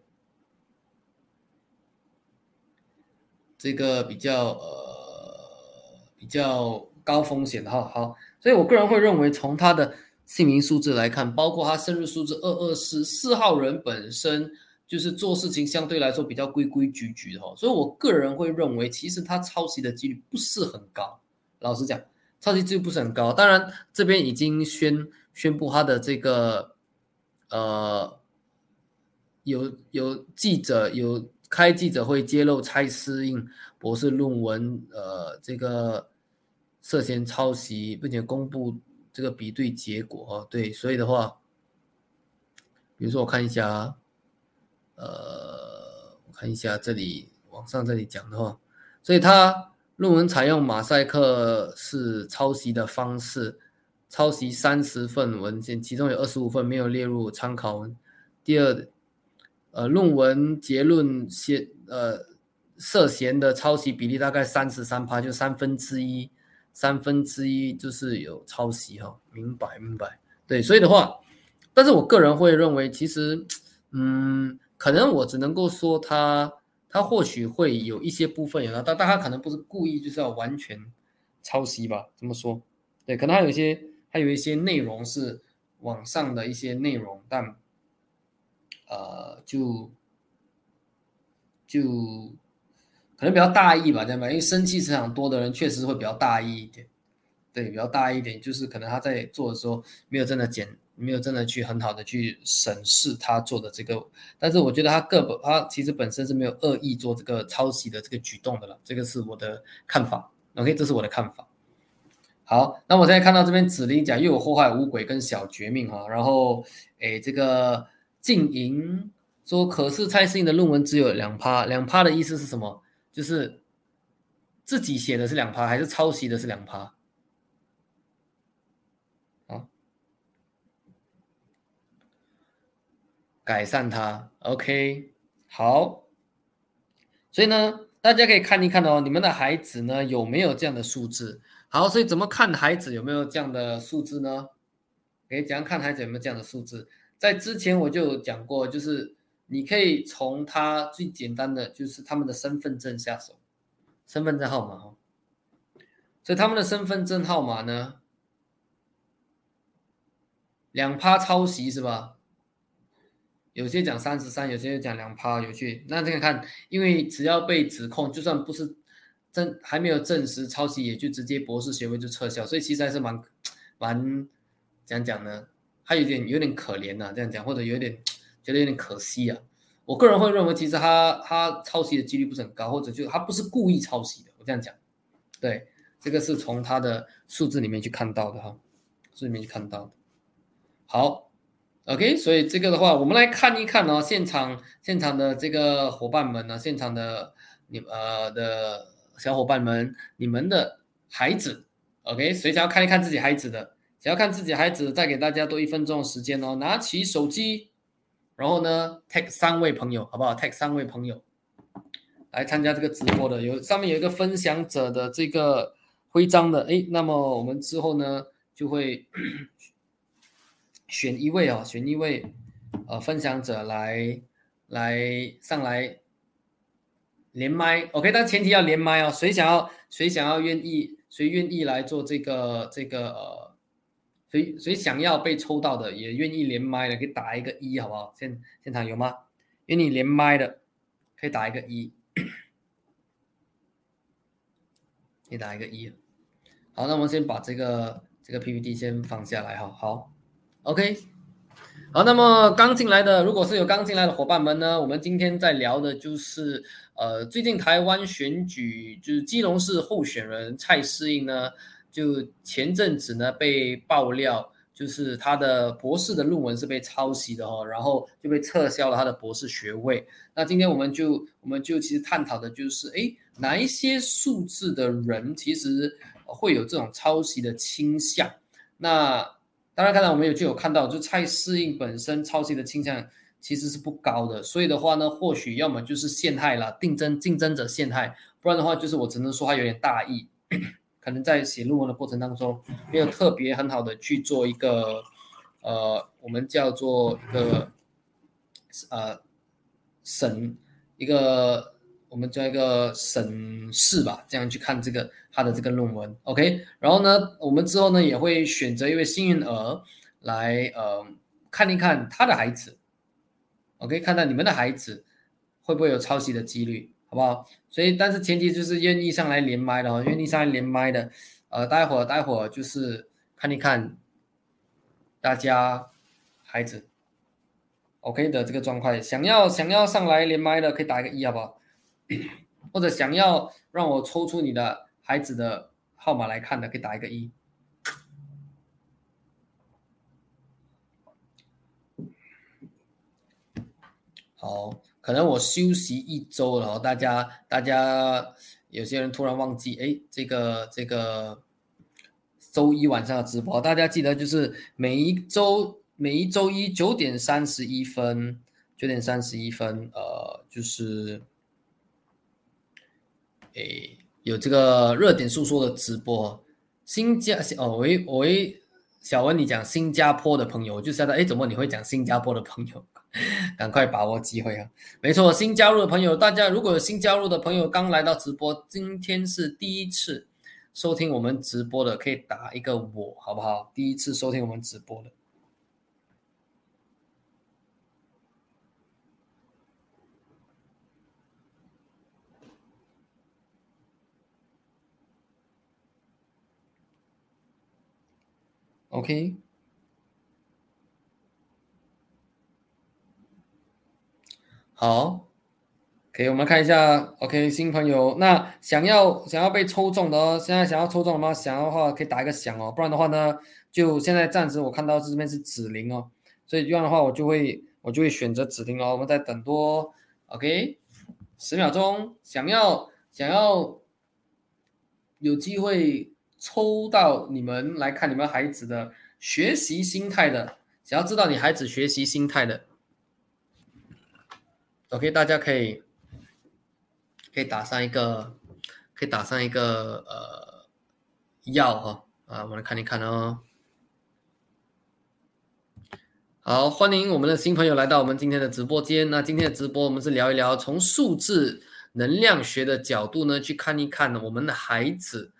这个比较呃比较高风险的哈。好，所以我个人会认为，从他的姓名数字来看，包括他生日数字二二四四号人本身就是做事情相对来说比较规规矩矩的哈。所以我个人会认为，其实他抄袭的几率不是很高。老实讲，抄袭几率不是很高。当然，这边已经宣宣布他的这个呃。有有记者有开记者会揭露蔡思应博士论文，呃，这个涉嫌抄袭，并且公布这个比对结果哦。对，所以的话，比如说我看一下啊，呃，我看一下这里网上这里讲的话，所以他论文采用马赛克式抄袭的方式，抄袭三十份文件，其中有二十五份没有列入参考文。第二。呃，论文结论先呃涉嫌的抄袭比例大概三十三趴，就三分之一，三分之一就是有抄袭哈，明白明白，对，所以的话，但是我个人会认为，其实，嗯，可能我只能够说他他或许会有一些部分有但但他可能不是故意就是要完全抄袭吧？怎么说？对，可能还有一些还有一些内容是网上的一些内容，但。呃，就就可能比较大意吧，这样吧，因为生气磁场多的人确实会比较大意一点，对，比较大意一点，就是可能他在做的时候没有真的检，没有真的去很好的去审视他做的这个，但是我觉得他个本他其实本身是没有恶意做这个抄袭的这个举动的了，这个是我的看法，OK，这是我的看法。好，那我现在看到这边指令讲又有祸害五鬼跟小绝命哈，然后诶这个。静莹说：“可是蔡思颖的论文只有两趴，两趴的意思是什么？就是自己写的是两趴，还是抄袭的是两趴？啊？改善它，OK，好。所以呢，大家可以看一看哦，你们的孩子呢有没有这样的数字？好，所以怎么看孩子有没有这样的数字呢？可以怎样看孩子有没有这样的数字？”在之前我就有讲过，就是你可以从他最简单的，就是他们的身份证下手，身份证号码哦。所以他们的身份证号码呢，两趴抄袭是吧？有些讲三十三，有些讲两趴，有趣。那这个看，因为只要被指控，就算不是证还没有证实抄袭，也就直接博士学位就撤销，所以其实还是蛮蛮讲讲呢。他有点有点可怜呐，这样讲，或者有点觉得有点可惜啊。我个人会认为，其实他他抄袭的几率不是很高，或者就他不是故意抄袭的。我这样讲，对，这个是从他的数字里面去看到的哈，数里面去看到的。好，OK，所以这个的话，我们来看一看哦，现场现场的这个伙伴们呢，现场的你呃的小伙伴们，你们的孩子，OK，谁想要看一看自己孩子的？想要看自己孩子，再给大家多一分钟的时间哦。拿起手机，然后呢，tag 三位朋友，好不好？tag 三位朋友来参加这个直播的，有上面有一个分享者的这个徽章的，哎，那么我们之后呢就会选一位啊，选一位呃分享者来来上来连麦，OK，但前提要连麦哦。谁想要谁想要愿意谁愿意来做这个这个呃。谁谁想要被抽到的，也愿意连麦的，可以打一个一，好不好？现现场有吗？愿意连麦的，可以打一个一，可以打一个一。好，那我们先把这个这个 PPT 先放下来哈。好，OK。好，那么刚进来的，如果是有刚进来的伙伴们呢，我们今天在聊的就是呃，最近台湾选举，就是基隆市候选人蔡适应呢。就前阵子呢，被爆料，就是他的博士的论文是被抄袭的哦，然后就被撤销了他的博士学位。那今天我们就我们就其实探讨的就是，哎，哪一些数字的人其实会有这种抄袭的倾向？那当然，刚才我们有就有看到，就蔡适应本身抄袭的倾向其实是不高的，所以的话呢，或许要么就是陷害了竞争竞争者陷害，不然的话就是我只能说他有点大意。可能在写论文的过程当中，没有特别很好的去做一个，呃，我们叫做一个，呃，审一个，我们做一个审视吧，这样去看这个他的这个论文，OK。然后呢，我们之后呢也会选择一位幸运儿来呃看一看他的孩子，OK，看到你们的孩子会不会有抄袭的几率，好不好？所以但是前提就是愿意上来连麦的哦，愿意上来连麦的，呃，待会儿待会儿就是看一看大家孩子。OK 的这个状况，想要想要上来连麦的可以打一个一，好不好？或者想要让我抽出你的孩子的号码来看的，可以打一个一。好，可能我休息一周了，大家大家有些人突然忘记，哎，这个这个周一晚上的直播，大家记得就是每一周。每一周一九点三十一分，九点三十一分，呃，就是，诶，有这个热点诉说的直播。新加哦，喂喂，小文，你讲新加坡的朋友，我就晓得，哎，怎么你会讲新加坡的朋友？<laughs> 赶快把握机会啊！没错，新加入的朋友，大家如果有新加入的朋友刚来到直播，今天是第一次收听我们直播的，可以打一个我，好不好？第一次收听我们直播的。OK，好，可以，我们看一下。OK，新朋友，那想要想要被抽中的哦，现在想要抽中了吗？想要的话可以打一个响哦，不然的话呢，就现在暂时我看到这边是指零哦，所以这样的话我就会我就会选择指零哦。我们再等多 OK 十秒钟，想要想要有机会抽到你们来看你们孩子的。学习心态的，想要知道你孩子学习心态的，OK，大家可以可以打上一个，可以打上一个呃要哈啊，我们来看一看哦。好，欢迎我们的新朋友来到我们今天的直播间。那今天的直播，我们是聊一聊从数字能量学的角度呢，去看一看我们的孩子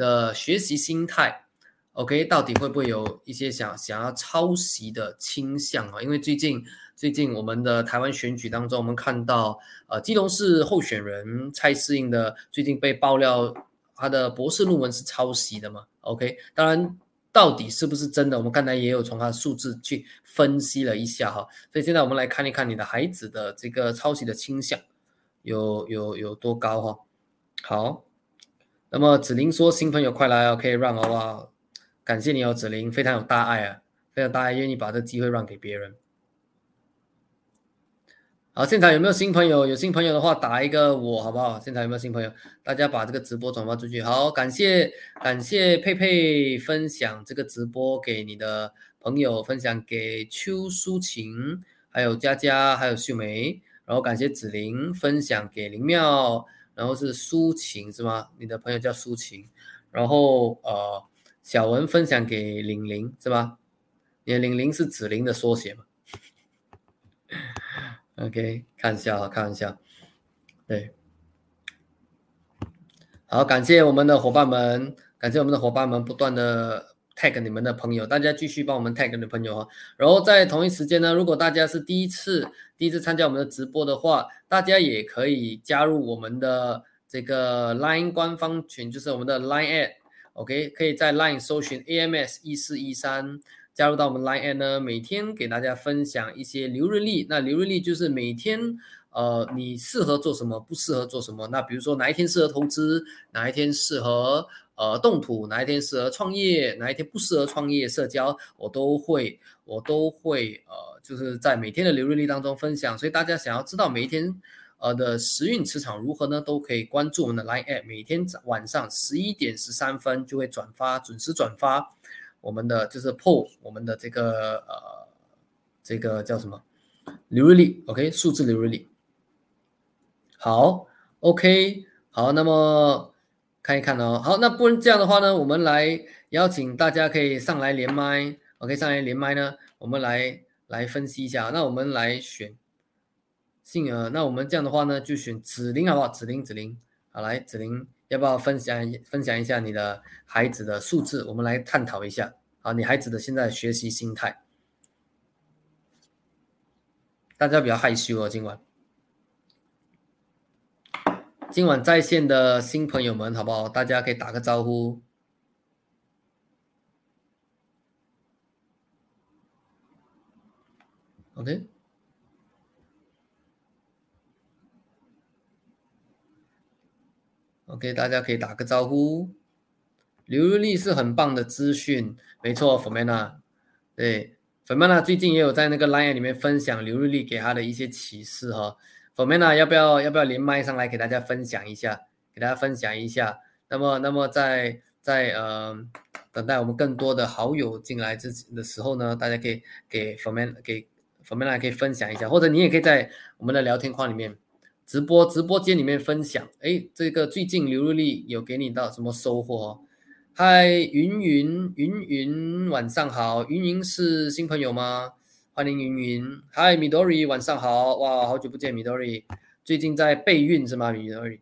的学习心态。OK，到底会不会有一些想想要抄袭的倾向啊？因为最近最近我们的台湾选举当中，我们看到呃，基隆市候选人蔡适应的最近被爆料，他的博士论文是抄袭的嘛？OK，当然到底是不是真的，我们刚才也有从他的数字去分析了一下哈。所以现在我们来看一看你的孩子的这个抄袭的倾向有有有多高哈。好，那么子玲说新朋友快来哦，可以让好不好？感谢你哦，子玲，非常有大爱啊，非常大爱，愿意把这机会让给别人。好，现场有没有新朋友？有新朋友的话，打一个我好不好？现场有没有新朋友？大家把这个直播转发出去。好，感谢感谢佩佩分享这个直播给你的朋友，分享给邱淑琴，还有佳佳，还有秀梅。然后感谢子玲分享给林妙，然后是苏晴是吗？你的朋友叫苏晴。然后呃。小文分享给玲玲是吧？你的玲玲是子玲的缩写嘛？OK，看一下，啊，看一下。对，好，感谢我们的伙伴们，感谢我们的伙伴们不断的 tag 你们的朋友，大家继续帮我们 tag 你的朋友哈。然后在同一时间呢，如果大家是第一次第一次参加我们的直播的话，大家也可以加入我们的这个 Line 官方群，就是我们的 Line at。OK，可以在 Line 搜寻 AMS 一四一三，加入到我们 Line 呢，每天给大家分享一些流日历。那流日历就是每天，呃，你适合做什么，不适合做什么。那比如说哪一天适合投资，哪一天适合呃动土，哪一天适合创业，哪一天不适合创业社交，我都会我都会呃，就是在每天的流日历当中分享。所以大家想要知道每一天。呃的时运磁场如何呢？都可以关注我们的 Line App，每天晚上十一点十三分就会转发，准时转发我们的就是 PO 我们的这个呃这个叫什么流日历？OK，数字流日历。好，OK，好，那么看一看哦。好，那不然这样的话呢，我们来邀请大家可以上来连麦，OK，上来连麦呢，我们来来分析一下。那我们来选。杏儿，那我们这样的话呢，就选子玲好不好？子玲，子玲，好来，子玲，要不要分享分享一下你的孩子的数字？我们来探讨一下啊，你孩子的现在学习心态。大家比较害羞哦，今晚，今晚在线的新朋友们，好不好？大家可以打个招呼。OK。OK，大家可以打个招呼。刘日丽是很棒的资讯，没错，Fomena，对，Fomena 最近也有在那个 Line 里面分享刘日丽给他的一些启示哈。Fomena 要不要要不要连麦上来给大家分享一下？给大家分享一下。那么那么在在呃等待我们更多的好友进来之的时候呢，大家可以给粉妹给 Fomena 可以分享一下，或者你也可以在我们的聊天框里面。直播直播间里面分享，哎，这个最近刘日丽有给你到什么收获？嗨，云云云云，晚上好，云云是新朋友吗？欢迎云云。嗨，米多瑞，晚上好，哇，好久不见，米多瑞，最近在备孕是吗？米多瑞，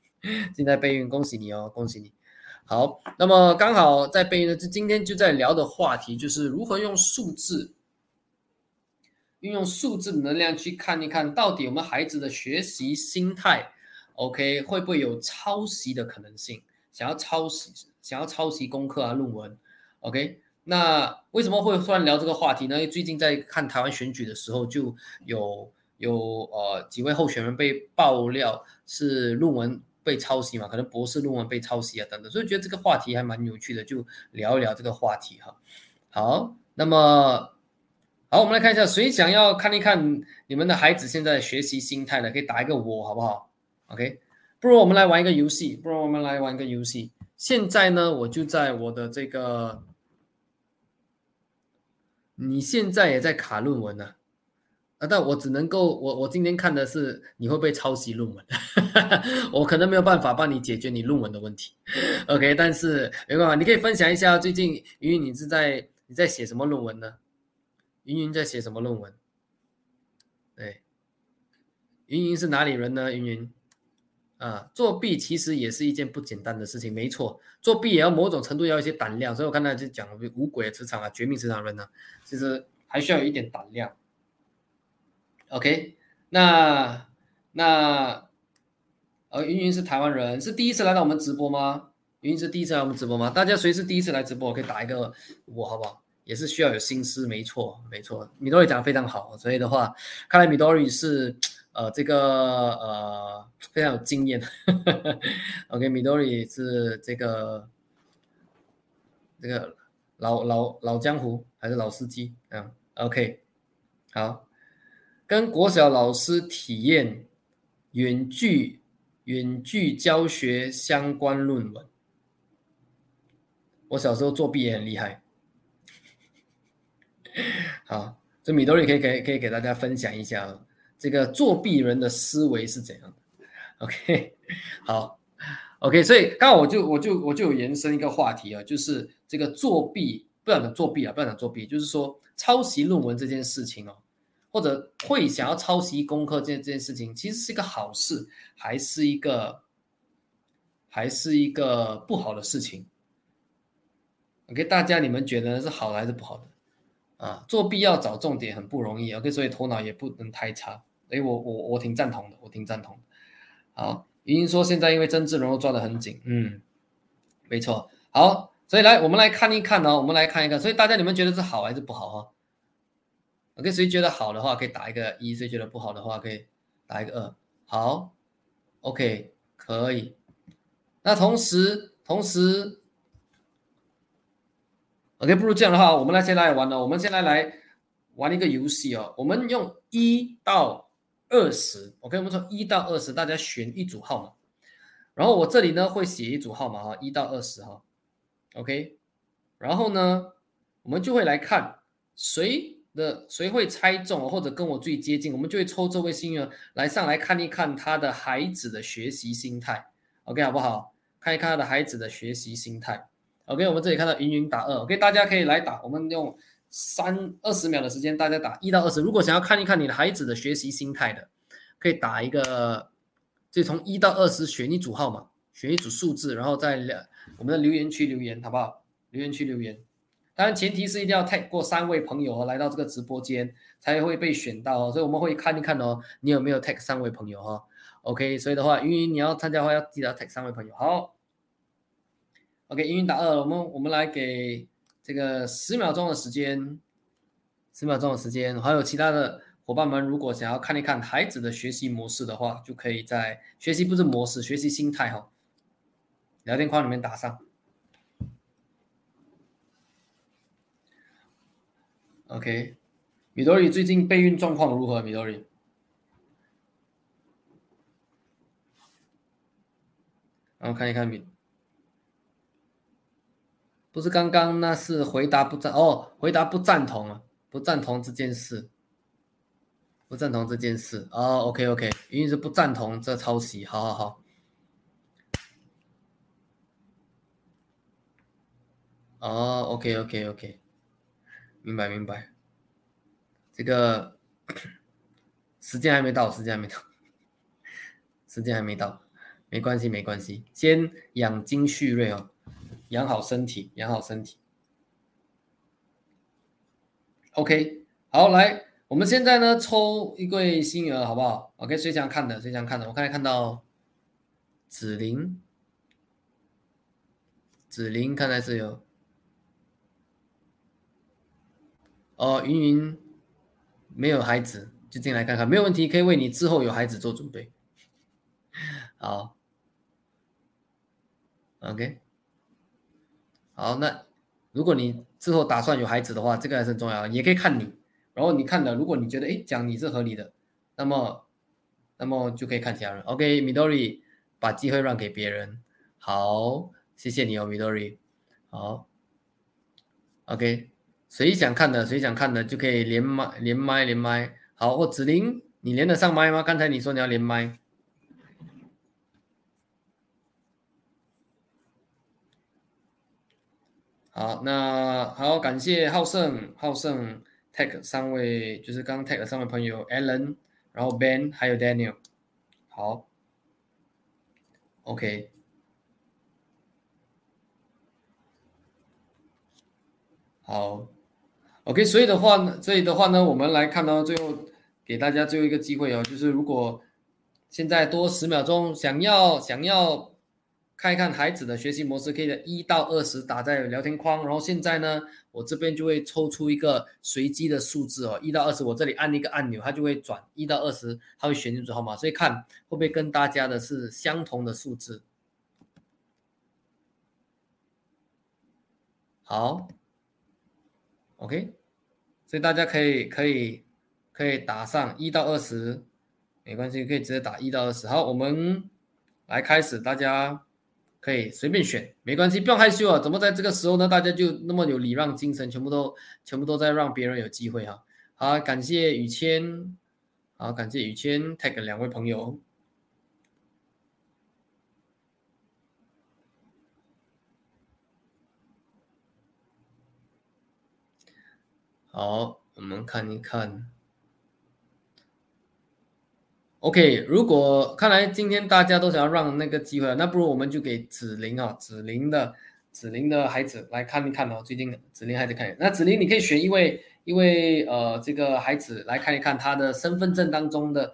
<laughs> 正在备孕，恭喜你哦，恭喜你。好，那么刚好在备孕的，今天就在聊的话题就是如何用数字。运用数字能量去看一看到底我们孩子的学习心态，OK 会不会有抄袭的可能性？想要抄袭，想要抄袭功课啊论文，OK？那为什么会突然聊这个话题呢？因为最近在看台湾选举的时候，就有有呃几位候选人被爆料是论文被抄袭嘛，可能博士论文被抄袭啊等等，所以觉得这个话题还蛮有趣的，就聊一聊这个话题哈。好，那么。好，我们来看一下，谁想要看一看你们的孩子现在学习心态的，可以打一个我，好不好？OK，不如我们来玩一个游戏，不如我们来玩一个游戏。现在呢，我就在我的这个，你现在也在卡论文呢，啊，但我只能够，我我今天看的是你会不会抄袭论文，<laughs> 我可能没有办法帮你解决你论文的问题，OK，但是没办法，你可以分享一下最近，云云你是在你在写什么论文呢？云云在写什么论文？对，云云是哪里人呢？云云啊，作弊其实也是一件不简单的事情，没错，作弊也要某种程度要一些胆量。所以我刚才就讲了，五鬼职场啊，绝命职场人呢，其实还需要有一点胆量。OK，那那呃，云云是台湾人，是第一次来到我们直播吗？云云是第一次来我们直播吗？大家谁是第一次来直播？可以打一个我，好不好？也是需要有心思，没错，没错。米多里讲的非常好，所以的话，看来米多里是呃这个呃非常有经验。<laughs> OK，米多里是这个这个老老老江湖还是老司机嗯？OK，好，跟国小老师体验远距远距教学相关论文。我小时候作弊也很厉害。<laughs> 好，这米多里可以给可以给大家分享一下这个作弊人的思维是怎样的。OK，<laughs> 好，OK，所以刚好我就我就我就有延伸一个话题啊，就是这个作弊，不要讲作弊啊，不要讲作弊，就是说抄袭论文这件事情哦，或者会想要抄袭功课这这件事情，其实是一个好事，还是一个还是一个不好的事情？OK，大家你们觉得是好的还是不好的？啊，作弊要找重点很不容易，OK，所以头脑也不能太差。哎，我我我挺赞同的，我挺赞同。好，云云说现在因为政治人物抓得很紧，嗯，没错。好，所以来我们来看一看呢，我们来看一看。所以大家你们觉得是好还是不好哈？OK，谁觉得好的话可以打一个一，谁觉得不好的话可以打一个二。好，OK，可以。那同时同时。OK，不如这样的话，我们来先来玩了。我们先来来玩一个游戏哦。我们用一到二十，OK，我们从一到二十，大家选一组号码。然后我这里呢会写一组号码哈，一到二十哈，OK。然后呢，我们就会来看谁的谁会猜中，或者跟我最接近，我们就会抽这位幸运儿来上来看一看他的孩子的学习心态，OK 好不好？看一看他的孩子的学习心态。OK，我们这里看到云云打二，OK，大家可以来打。我们用三二十秒的时间，大家打一到二十。如果想要看一看你的孩子的学习心态的可以打一个，就从一到二十选一组号码，选一组数字，然后在两我们的留言区留言，好不好？留言区留言。当然，前提是一定要 tag 过三位朋友哦，来到这个直播间才会被选到哦。所以我们会看一看哦，你有没有 tag 三位朋友哈？OK，所以的话，云云你要参加的话，要记得 tag 三位朋友。好，OK，英语打二，我们我们来给这个十秒钟的时间，十秒钟的时间，还有其他的伙伴们，如果想要看一看孩子的学习模式的话，就可以在学习不是模式，学习心态哈，聊天框里面打上。OK，米多里最近备孕状况如何？米多里，然后看一看米，不是刚刚那是回答不赞哦，回答不赞同啊，不赞同这件事，不赞同这件事。哦。OK OK，一定是不赞同这抄袭，好好好。哦，OK OK OK。明白明白，这个 <coughs> 时间还没到，时间还没到，时间还没到，没关系没关系，先养精蓄锐哦，养好身体，养好身体。OK，好来，我们现在呢抽一位新人好不好？OK，谁想看的？谁想看的？我刚才看到紫菱，紫菱看来是有。哦，云云没有孩子，就进来看看，没有问题，可以为你之后有孩子做准备。好，OK，好，那如果你之后打算有孩子的话，这个还是很重要，也可以看你，然后你看的，如果你觉得哎讲你是合理的，那么那么就可以看其他人。OK，Midori 把机会让给别人，好，谢谢你哦，Midori，好，OK。谁想看的，谁想看的就可以连麦，连麦，连麦。好，我子林，你连得上麦吗？刚才你说你要连麦。好，那好，感谢浩盛，浩盛 tag 三位，就是刚刚 tag 三位朋友，Allen，然后 Ben，还有 Daniel。好，OK。好。OK，所以的话呢，所以的话呢，我们来看到最后，给大家最后一个机会哦，就是如果现在多十秒钟，想要想要看一看孩子的学习模式，可以的一到二十打在聊天框，然后现在呢，我这边就会抽出一个随机的数字哦，一到二十，我这里按一个按钮，它就会转一到二十，它会选一组号码，所以看会不会跟大家的是相同的数字。好。OK，所以大家可以可以可以打上一到二十，没关系，可以直接打一到二十。好，我们来开始，大家可以随便选，没关系，不用害羞啊。怎么在这个时候呢？大家就那么有礼让精神，全部都全部都在让别人有机会哈。好，感谢雨谦，好，感谢雨谦 tag 两位朋友。好，我们看一看。OK，如果看来今天大家都想要让那个机会，那不如我们就给子玲啊，子玲的子玲的孩子来看一看哦。最近子玲孩子看，那子玲你可以选一位一位呃这个孩子来看一看他的身份证当中的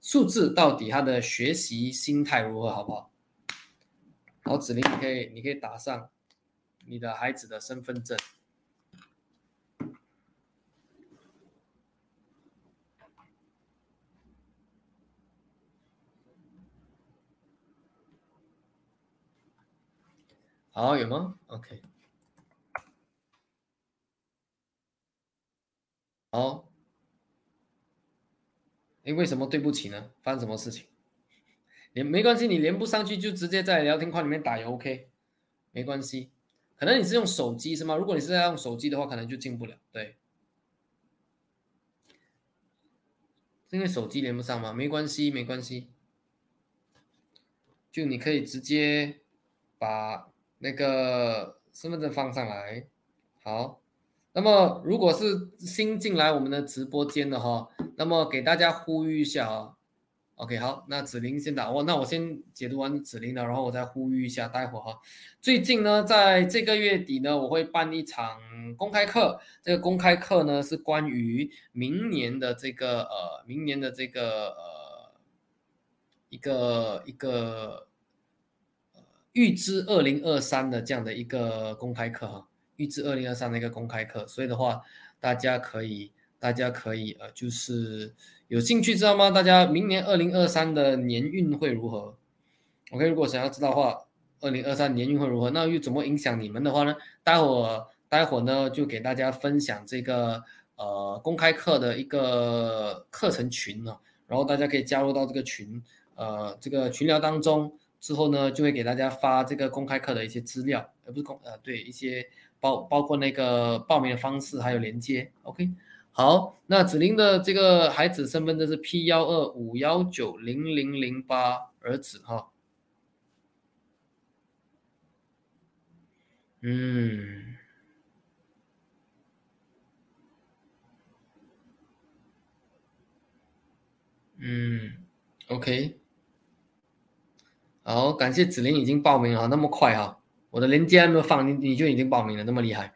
数字到底他的学习心态如何，好不好？好，子玲你可以你可以打上你的孩子的身份证。好，有吗？OK。好。哎，为什么对不起呢？发生什么事情？连没关系，你连不上去就直接在聊天框里面打也 OK，没关系。可能你是用手机是吗？如果你是在用手机的话，可能就进不了。对，是因为手机连不上吗？没关系，没关系。就你可以直接把。那个身份证放上来，好。那么如果是新进来我们的直播间的哈，那么给大家呼吁一下啊，OK，好，那子琳先打我，那我先解读完子琳的，然后我再呼吁一下，待会儿哈，最近呢，在这个月底呢，我会办一场公开课，这个公开课呢是关于明年的这个呃，明年的这个呃，一个一个预知二零二三的这样的一个公开课哈，预知二零二三的一个公开课，所以的话，大家可以大家可以呃，就是。有兴趣知道吗？大家明年二零二三的年运会如何？OK，如果想要知道的话，二零二三年运会如何？那又怎么影响你们的话呢？待会儿待会儿呢就给大家分享这个呃公开课的一个课程群呢，然后大家可以加入到这个群呃这个群聊当中，之后呢就会给大家发这个公开课的一些资料，而不是公呃对一些包包括那个报名的方式还有连接，OK。好，那子林的这个孩子身份证是 P 幺二五幺九零零零八，儿子哈。嗯，嗯，OK。好，感谢子玲已经报名了，那么快哈，我的链接还没有放，你你就已经报名了，那么厉害。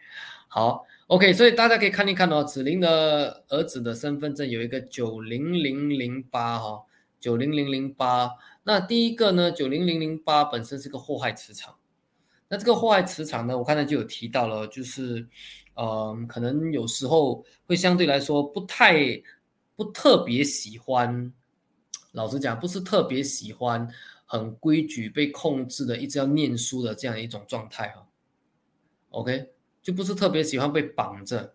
好。OK，所以大家可以看一看哦，子玲的儿子的身份证有一个九零零零八哈，九零零零八。那第一个呢，九零零零八本身是个祸害磁场。那这个祸害磁场呢，我刚才就有提到了，就是，嗯，可能有时候会相对来说不太不特别喜欢，老实讲，不是特别喜欢很规矩被控制的，一直要念书的这样一种状态哈。OK。就不是特别喜欢被绑着，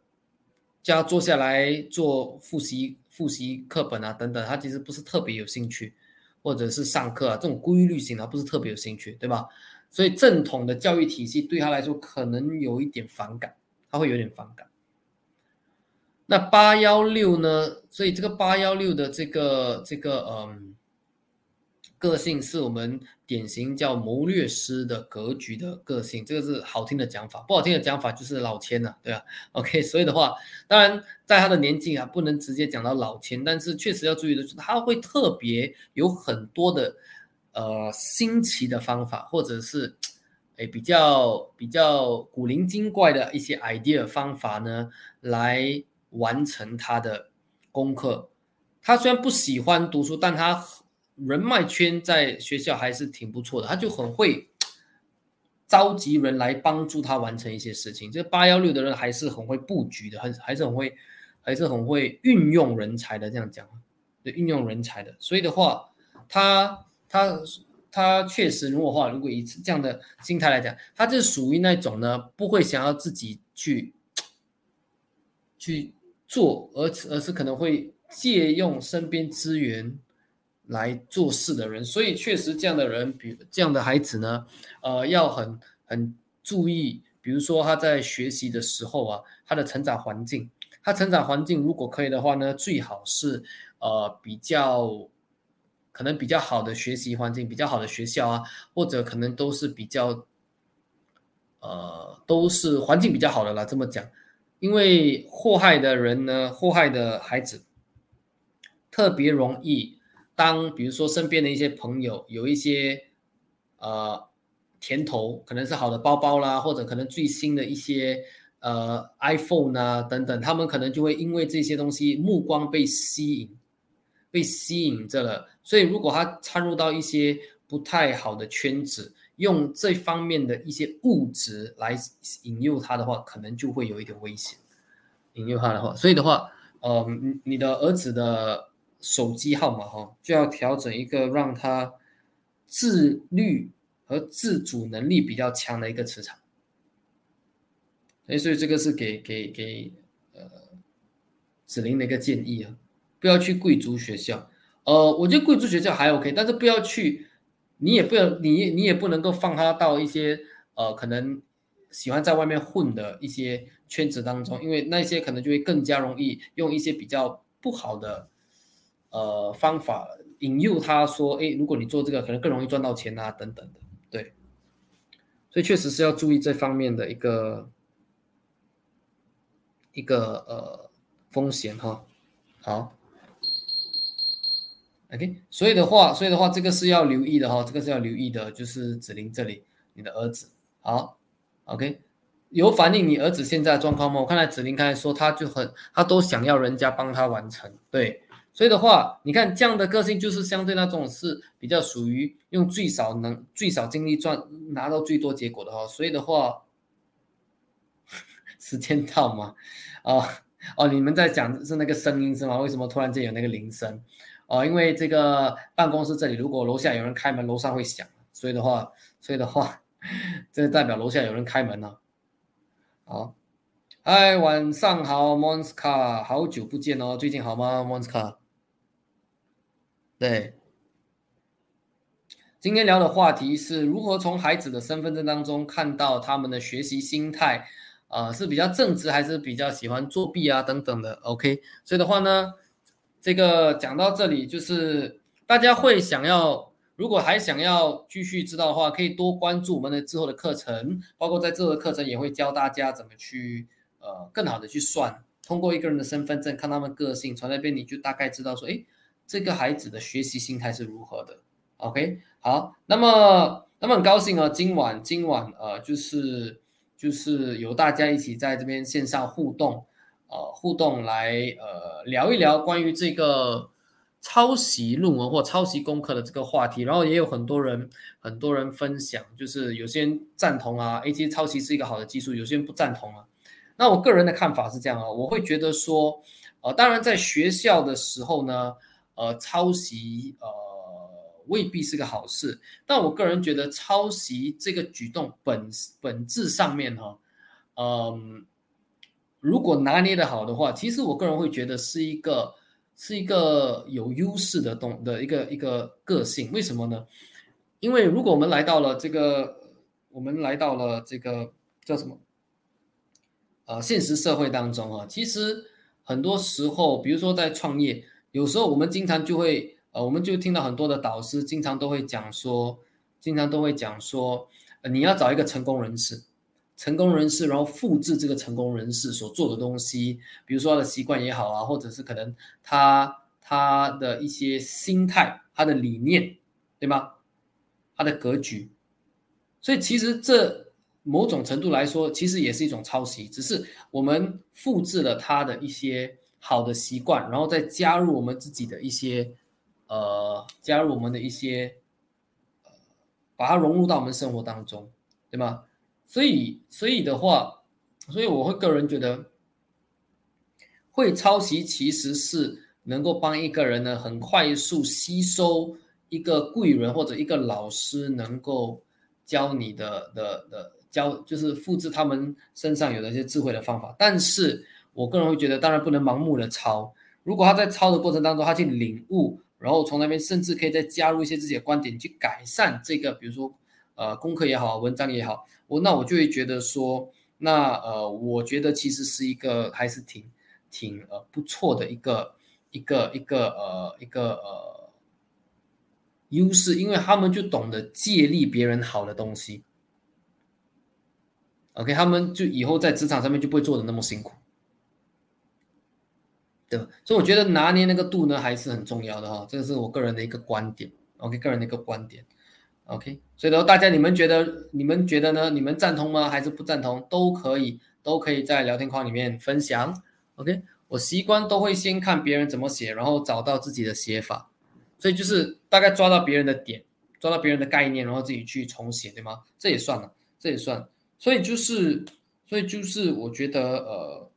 叫坐下来做复习、复习课本啊等等，他其实不是特别有兴趣，或者是上课啊这种规律性啊不是特别有兴趣，对吧？所以正统的教育体系对他来说可能有一点反感，他会有点反感。那八幺六呢？所以这个八幺六的这个这个嗯。个性是我们典型叫谋略师的格局的个性，这个是好听的讲法，不好听的讲法就是老千了，对吧？OK，<laughs> 所以的话，当然在他的年纪啊，不能直接讲到老千，但是确实要注意的是，他会特别有很多的呃新奇的方法，或者是 <tsk> 哎比较比较古灵精怪的一些 idea 方法呢，来完成他的功课。他虽然不喜欢读书，但他。人脉圈在学校还是挺不错的，他就很会召集人来帮助他完成一些事情。这八幺六的人还是很会布局的，很还是很会，还是很会运用人才的。这样讲，对，运用人才的。所以的话，他他他确实，如果话，如果以这样的心态来讲，他是属于那种呢，不会想要自己去去做，而而是可能会借用身边资源。来做事的人，所以确实这样的人，比这样的孩子呢，呃，要很很注意。比如说他在学习的时候啊，他的成长环境，他成长环境如果可以的话呢，最好是呃比较可能比较好的学习环境，比较好的学校啊，或者可能都是比较呃都是环境比较好的啦。这么讲，因为祸害的人呢，祸害的孩子特别容易。当比如说身边的一些朋友有一些呃甜头，可能是好的包包啦，或者可能最新的一些呃 iPhone 啊等等，他们可能就会因为这些东西目光被吸引，被吸引着了。所以如果他掺入到一些不太好的圈子，用这方面的一些物质来引诱他的话，可能就会有一点危险。引诱他的话，所以的话，呃，你的儿子的。手机号码哈，就要调整一个让他自律和自主能力比较强的一个磁场。哎，所以这个是给给给呃子林的一个建议啊，不要去贵族学校。呃，我觉得贵族学校还 OK，但是不要去，你也不要你你也不能够放他到一些呃可能喜欢在外面混的一些圈子当中，因为那些可能就会更加容易用一些比较不好的。呃，方法引诱他说：“哎，如果你做这个，可能更容易赚到钱啊，等等的。”对，所以确实是要注意这方面的一个一个呃风险哈。好，OK，所以的话，所以的话，这个是要留意的哈，这个是要留意的，就是子林这里，你的儿子，好，OK，有反映你儿子现在状况吗？我看来子林刚才说他就很，他都想要人家帮他完成，对，所以的话，你看这样的个性就是相对那种是比较属于用最少能最少精力赚拿到最多结果的哈，所以的话，<laughs> 时间到吗？哦哦，你们在讲是那个声音是吗？为什么突然间有那个铃声？哦，因为这个办公室这里，如果楼下有人开门，楼上会响，所以的话，所以的话，<laughs> 这代表楼下有人开门了。好，嗨，晚上好，Monska，好久不见哦，最近好吗，Monska？对，今天聊的话题是如何从孩子的身份证当中看到他们的学习心态，呃，是比较正直还是比较喜欢作弊啊等等的？OK，所以的话呢？这个讲到这里，就是大家会想要，如果还想要继续知道的话，可以多关注我们的之后的课程，包括在之后的课程也会教大家怎么去呃更好的去算，通过一个人的身份证看他们个性，从那边你就大概知道说，哎，这个孩子的学习心态是如何的。OK，好，那么那么很高兴啊，今晚今晚呃就是就是由大家一起在这边线上互动。呃，互动来呃聊一聊关于这个抄袭论文或抄袭功课的这个话题，然后也有很多人很多人分享，就是有些人赞同啊，A T 抄袭是一个好的技术，有些人不赞同啊。那我个人的看法是这样啊，我会觉得说，呃，当然在学校的时候呢，呃，抄袭呃未必是个好事，但我个人觉得抄袭这个举动本本质上面哈，嗯。如果拿捏的好的话，其实我个人会觉得是一个是一个有优势的动的一个一个个性。为什么呢？因为如果我们来到了这个，我们来到了这个叫什么？呃，现实社会当中啊，其实很多时候，比如说在创业，有时候我们经常就会呃，我们就听到很多的导师经常都会讲说，经常都会讲说，你要找一个成功人士。成功人士，然后复制这个成功人士所做的东西，比如说他的习惯也好啊，或者是可能他他的一些心态、他的理念，对吗？他的格局，所以其实这某种程度来说，其实也是一种抄袭，只是我们复制了他的一些好的习惯，然后再加入我们自己的一些呃，加入我们的一些呃，把它融入到我们生活当中，对吗？所以，所以的话，所以我会个人觉得，会抄袭其实是能够帮一个人呢很快速吸收一个贵人或者一个老师能够教你的的的教，就是复制他们身上有的一些智慧的方法。但是我个人会觉得，当然不能盲目的抄。如果他在抄的过程当中，他去领悟，然后从那边甚至可以再加入一些自己的观点去改善这个，比如说。呃，功课也好，文章也好，我那我就会觉得说，那呃，我觉得其实是一个还是挺挺呃不错的一个一个一个呃一个呃优势，因为他们就懂得借力别人好的东西。OK，他们就以后在职场上面就不会做的那么辛苦，对？所以我觉得拿捏那个度呢还是很重要的哈，这个是我个人的一个观点，OK，个人的一个观点。OK，所以说大家你们觉得你们觉得呢？你们赞同吗？还是不赞同？都可以，都可以在聊天框里面分享。OK，我习惯都会先看别人怎么写，然后找到自己的写法。所以就是大概抓到别人的点，抓到别人的概念，然后自己去重写，对吗？这也算了，这也算。所以就是，所以就是我觉得呃，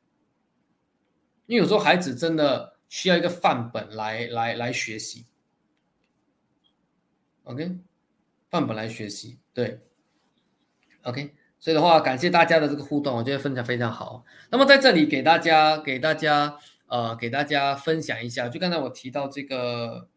因为有时候孩子真的需要一个范本来来来学习。OK。范本来学习，对，OK，所以的话，感谢大家的这个互动，我觉得分享非常好。那么在这里给大家，给大家，呃，给大家分享一下，就刚才我提到这个，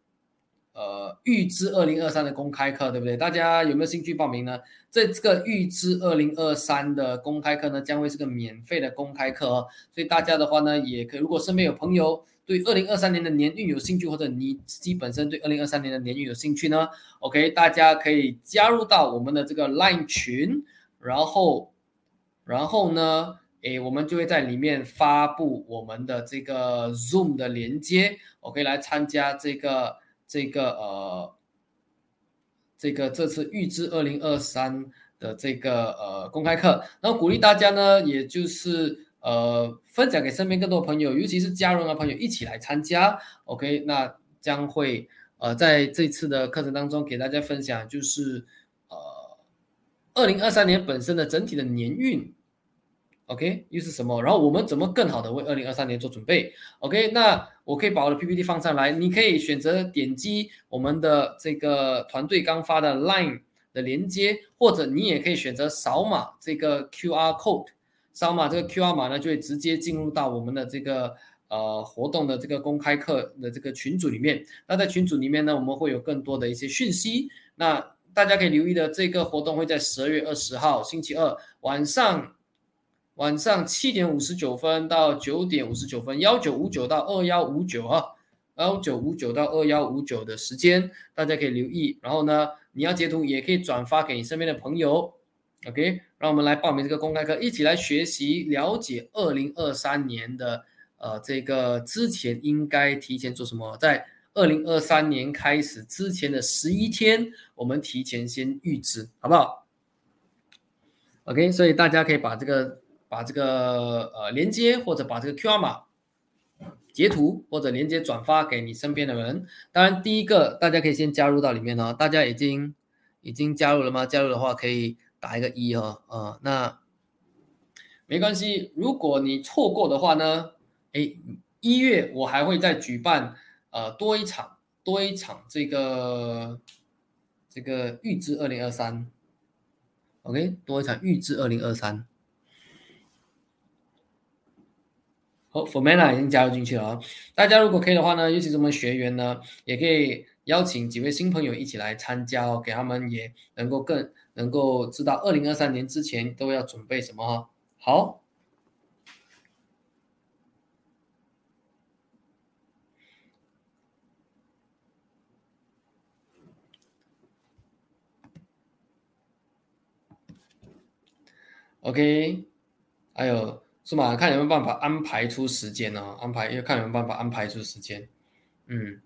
呃，预知二零二三的公开课，对不对？大家有没有兴趣报名呢？这这个预知二零二三的公开课呢，将会是个免费的公开课哦。所以大家的话呢，也可以，如果身边有朋友。对二零二三年的年运有兴趣，或者你自己本身对二零二三年的年运有兴趣呢？OK，大家可以加入到我们的这个 Line 群，然后，然后呢，诶，我们就会在里面发布我们的这个 Zoom 的连接，我可以来参加这个这个呃，这个这次预知二零二三的这个呃公开课，然后鼓励大家呢，也就是呃分享给身边更多朋友，尤其是家人啊朋友一起来参加。OK，那将会呃在这次的课程当中给大家分享，就是呃二零二三年本身的整体的年运。OK，又是什么？然后我们怎么更好的为二零二三年做准备？OK，那我可以把我的 PPT 放上来，你可以选择点击我们的这个团队刚发的 Line 的连接，或者你也可以选择扫码这个 QR code，扫码这个 QR 码呢，就会直接进入到我们的这个呃活动的这个公开课的这个群组里面。那在群组里面呢，我们会有更多的一些讯息。那大家可以留意的，这个活动会在十二月二十号星期二晚上。晚上七点五十九分到九点五十九分，幺九五九到二幺五九哈，幺九五九到二幺五九的时间，大家可以留意。然后呢，你要截图也可以转发给你身边的朋友。OK，让我们来报名这个公开课，一起来学习了解二零二三年的呃这个之前应该提前做什么，在二零二三年开始之前的十一天，我们提前先预知，好不好？OK，所以大家可以把这个。把这个呃连接或者把这个 QR 码截图或者连接转发给你身边的人。当然，第一个大家可以先加入到里面哦。大家已经已经加入了吗？加入的话可以打一个一哦。呃，那没关系。如果你错过的话呢？哎，一月我还会再举办呃多一场多一场这个这个预知二零二三。OK，多一场预知二零二三。F o r m a n a 已经加入进去了啊！大家如果可以的话呢，尤其是我们学员呢，也可以邀请几位新朋友一起来参加哦，给他们也能够更能够知道二零二三年之前都要准备什么。好，OK，还有。是吗？看有没有办法安排出时间呢？安排要看有没有办法安排出时间。嗯，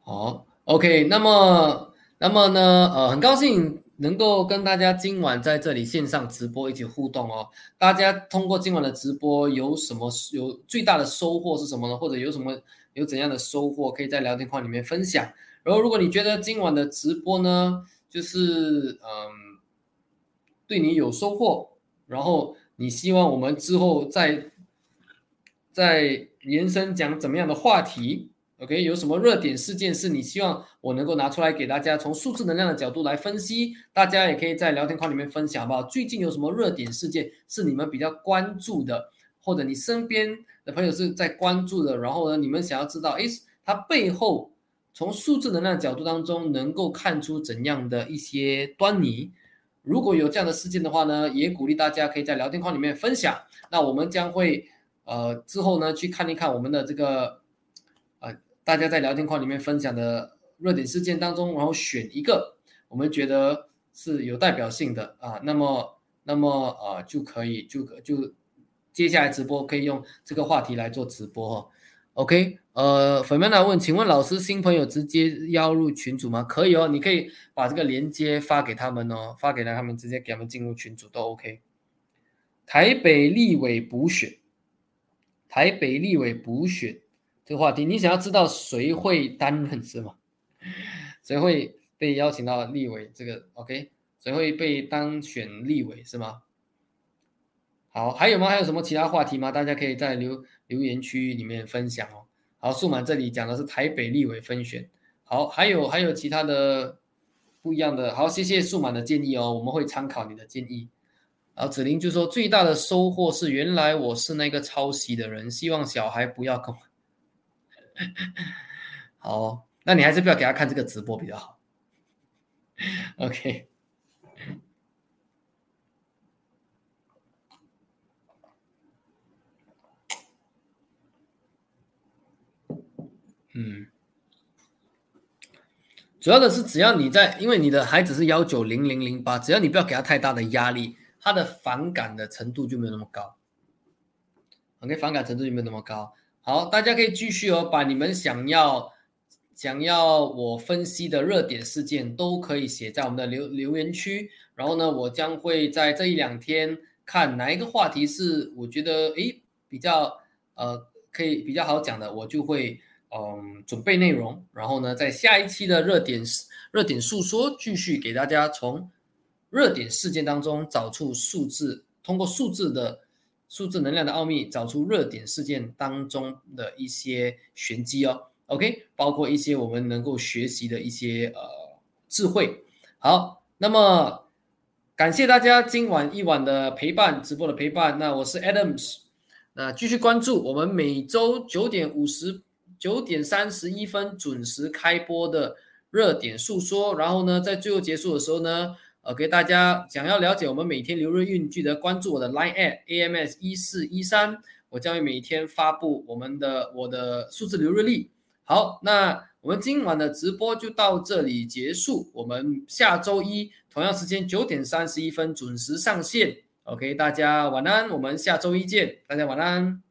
好，OK。那么，那么呢？呃，很高兴能够跟大家今晚在这里线上直播一起互动哦。大家通过今晚的直播有什么有最大的收获是什么呢？或者有什么有怎样的收获，可以在聊天框里面分享。然后，如果你觉得今晚的直播呢，就是嗯。对你有收获，然后你希望我们之后再再延伸讲怎么样的话题？OK，有什么热点事件是你希望我能够拿出来给大家从数字能量的角度来分析？大家也可以在聊天框里面分享，吧？最近有什么热点事件是你们比较关注的，或者你身边的朋友是在关注的？然后呢，你们想要知道，诶，它背后从数字能量角度当中能够看出怎样的一些端倪？如果有这样的事件的话呢，也鼓励大家可以在聊天框里面分享。那我们将会呃之后呢去看一看我们的这个呃大家在聊天框里面分享的热点事件当中，然后选一个我们觉得是有代表性的啊，那么那么呃就可以就就接下来直播可以用这个话题来做直播哈。OK，呃，粉妹来问，请问老师新朋友直接邀入群组吗？可以哦，你可以把这个链接发给他们哦，发给了他们，直接给他们进入群组都 OK。台北立委补选，台北立委补选这个话题，你想要知道谁会担任是吗？<laughs> 谁会被邀请到立委这个 OK？谁会被当选立委是吗？好，还有吗？还有什么其他话题吗？大家可以在留留言区里面分享哦。好，数满这里讲的是台北立委分选。好，还有还有其他的不一样的。好，谢谢数满的建议哦，我们会参考你的建议。然后子林就说最大的收获是原来我是那个抄袭的人，希望小孩不要跟。<laughs> 好，那你还是不要给他看这个直播比较好。<laughs> OK。嗯，主要的是，只要你在，因为你的孩子是幺九零零零八，只要你不要给他太大的压力，他的反感的程度就没有那么高。OK，反感程度就没有那么高。好，大家可以继续哦，把你们想要想要我分析的热点事件都可以写在我们的留留言区，然后呢，我将会在这一两天看哪一个话题是我觉得诶比较呃可以比较好讲的，我就会嗯准备内容，然后呢，在下一期的热点热点诉说继续给大家从热点事件当中找出数字，通过数字的。数字能量的奥秘，找出热点事件当中的一些玄机哦。OK，包括一些我们能够学习的一些呃智慧。好，那么感谢大家今晚一晚的陪伴，直播的陪伴。那我是 Adams，那继续关注我们每周九点五十九点三十一分准时开播的热点诉说。然后呢，在最后结束的时候呢。OK，大家想要了解我们每天流日运，记得关注我的 Line at AMS 一四一三，我将会每天发布我们的我的数字流日历。好，那我们今晚的直播就到这里结束，我们下周一同样时间九点三十一分准时上线。OK，大家晚安，我们下周一见，大家晚安。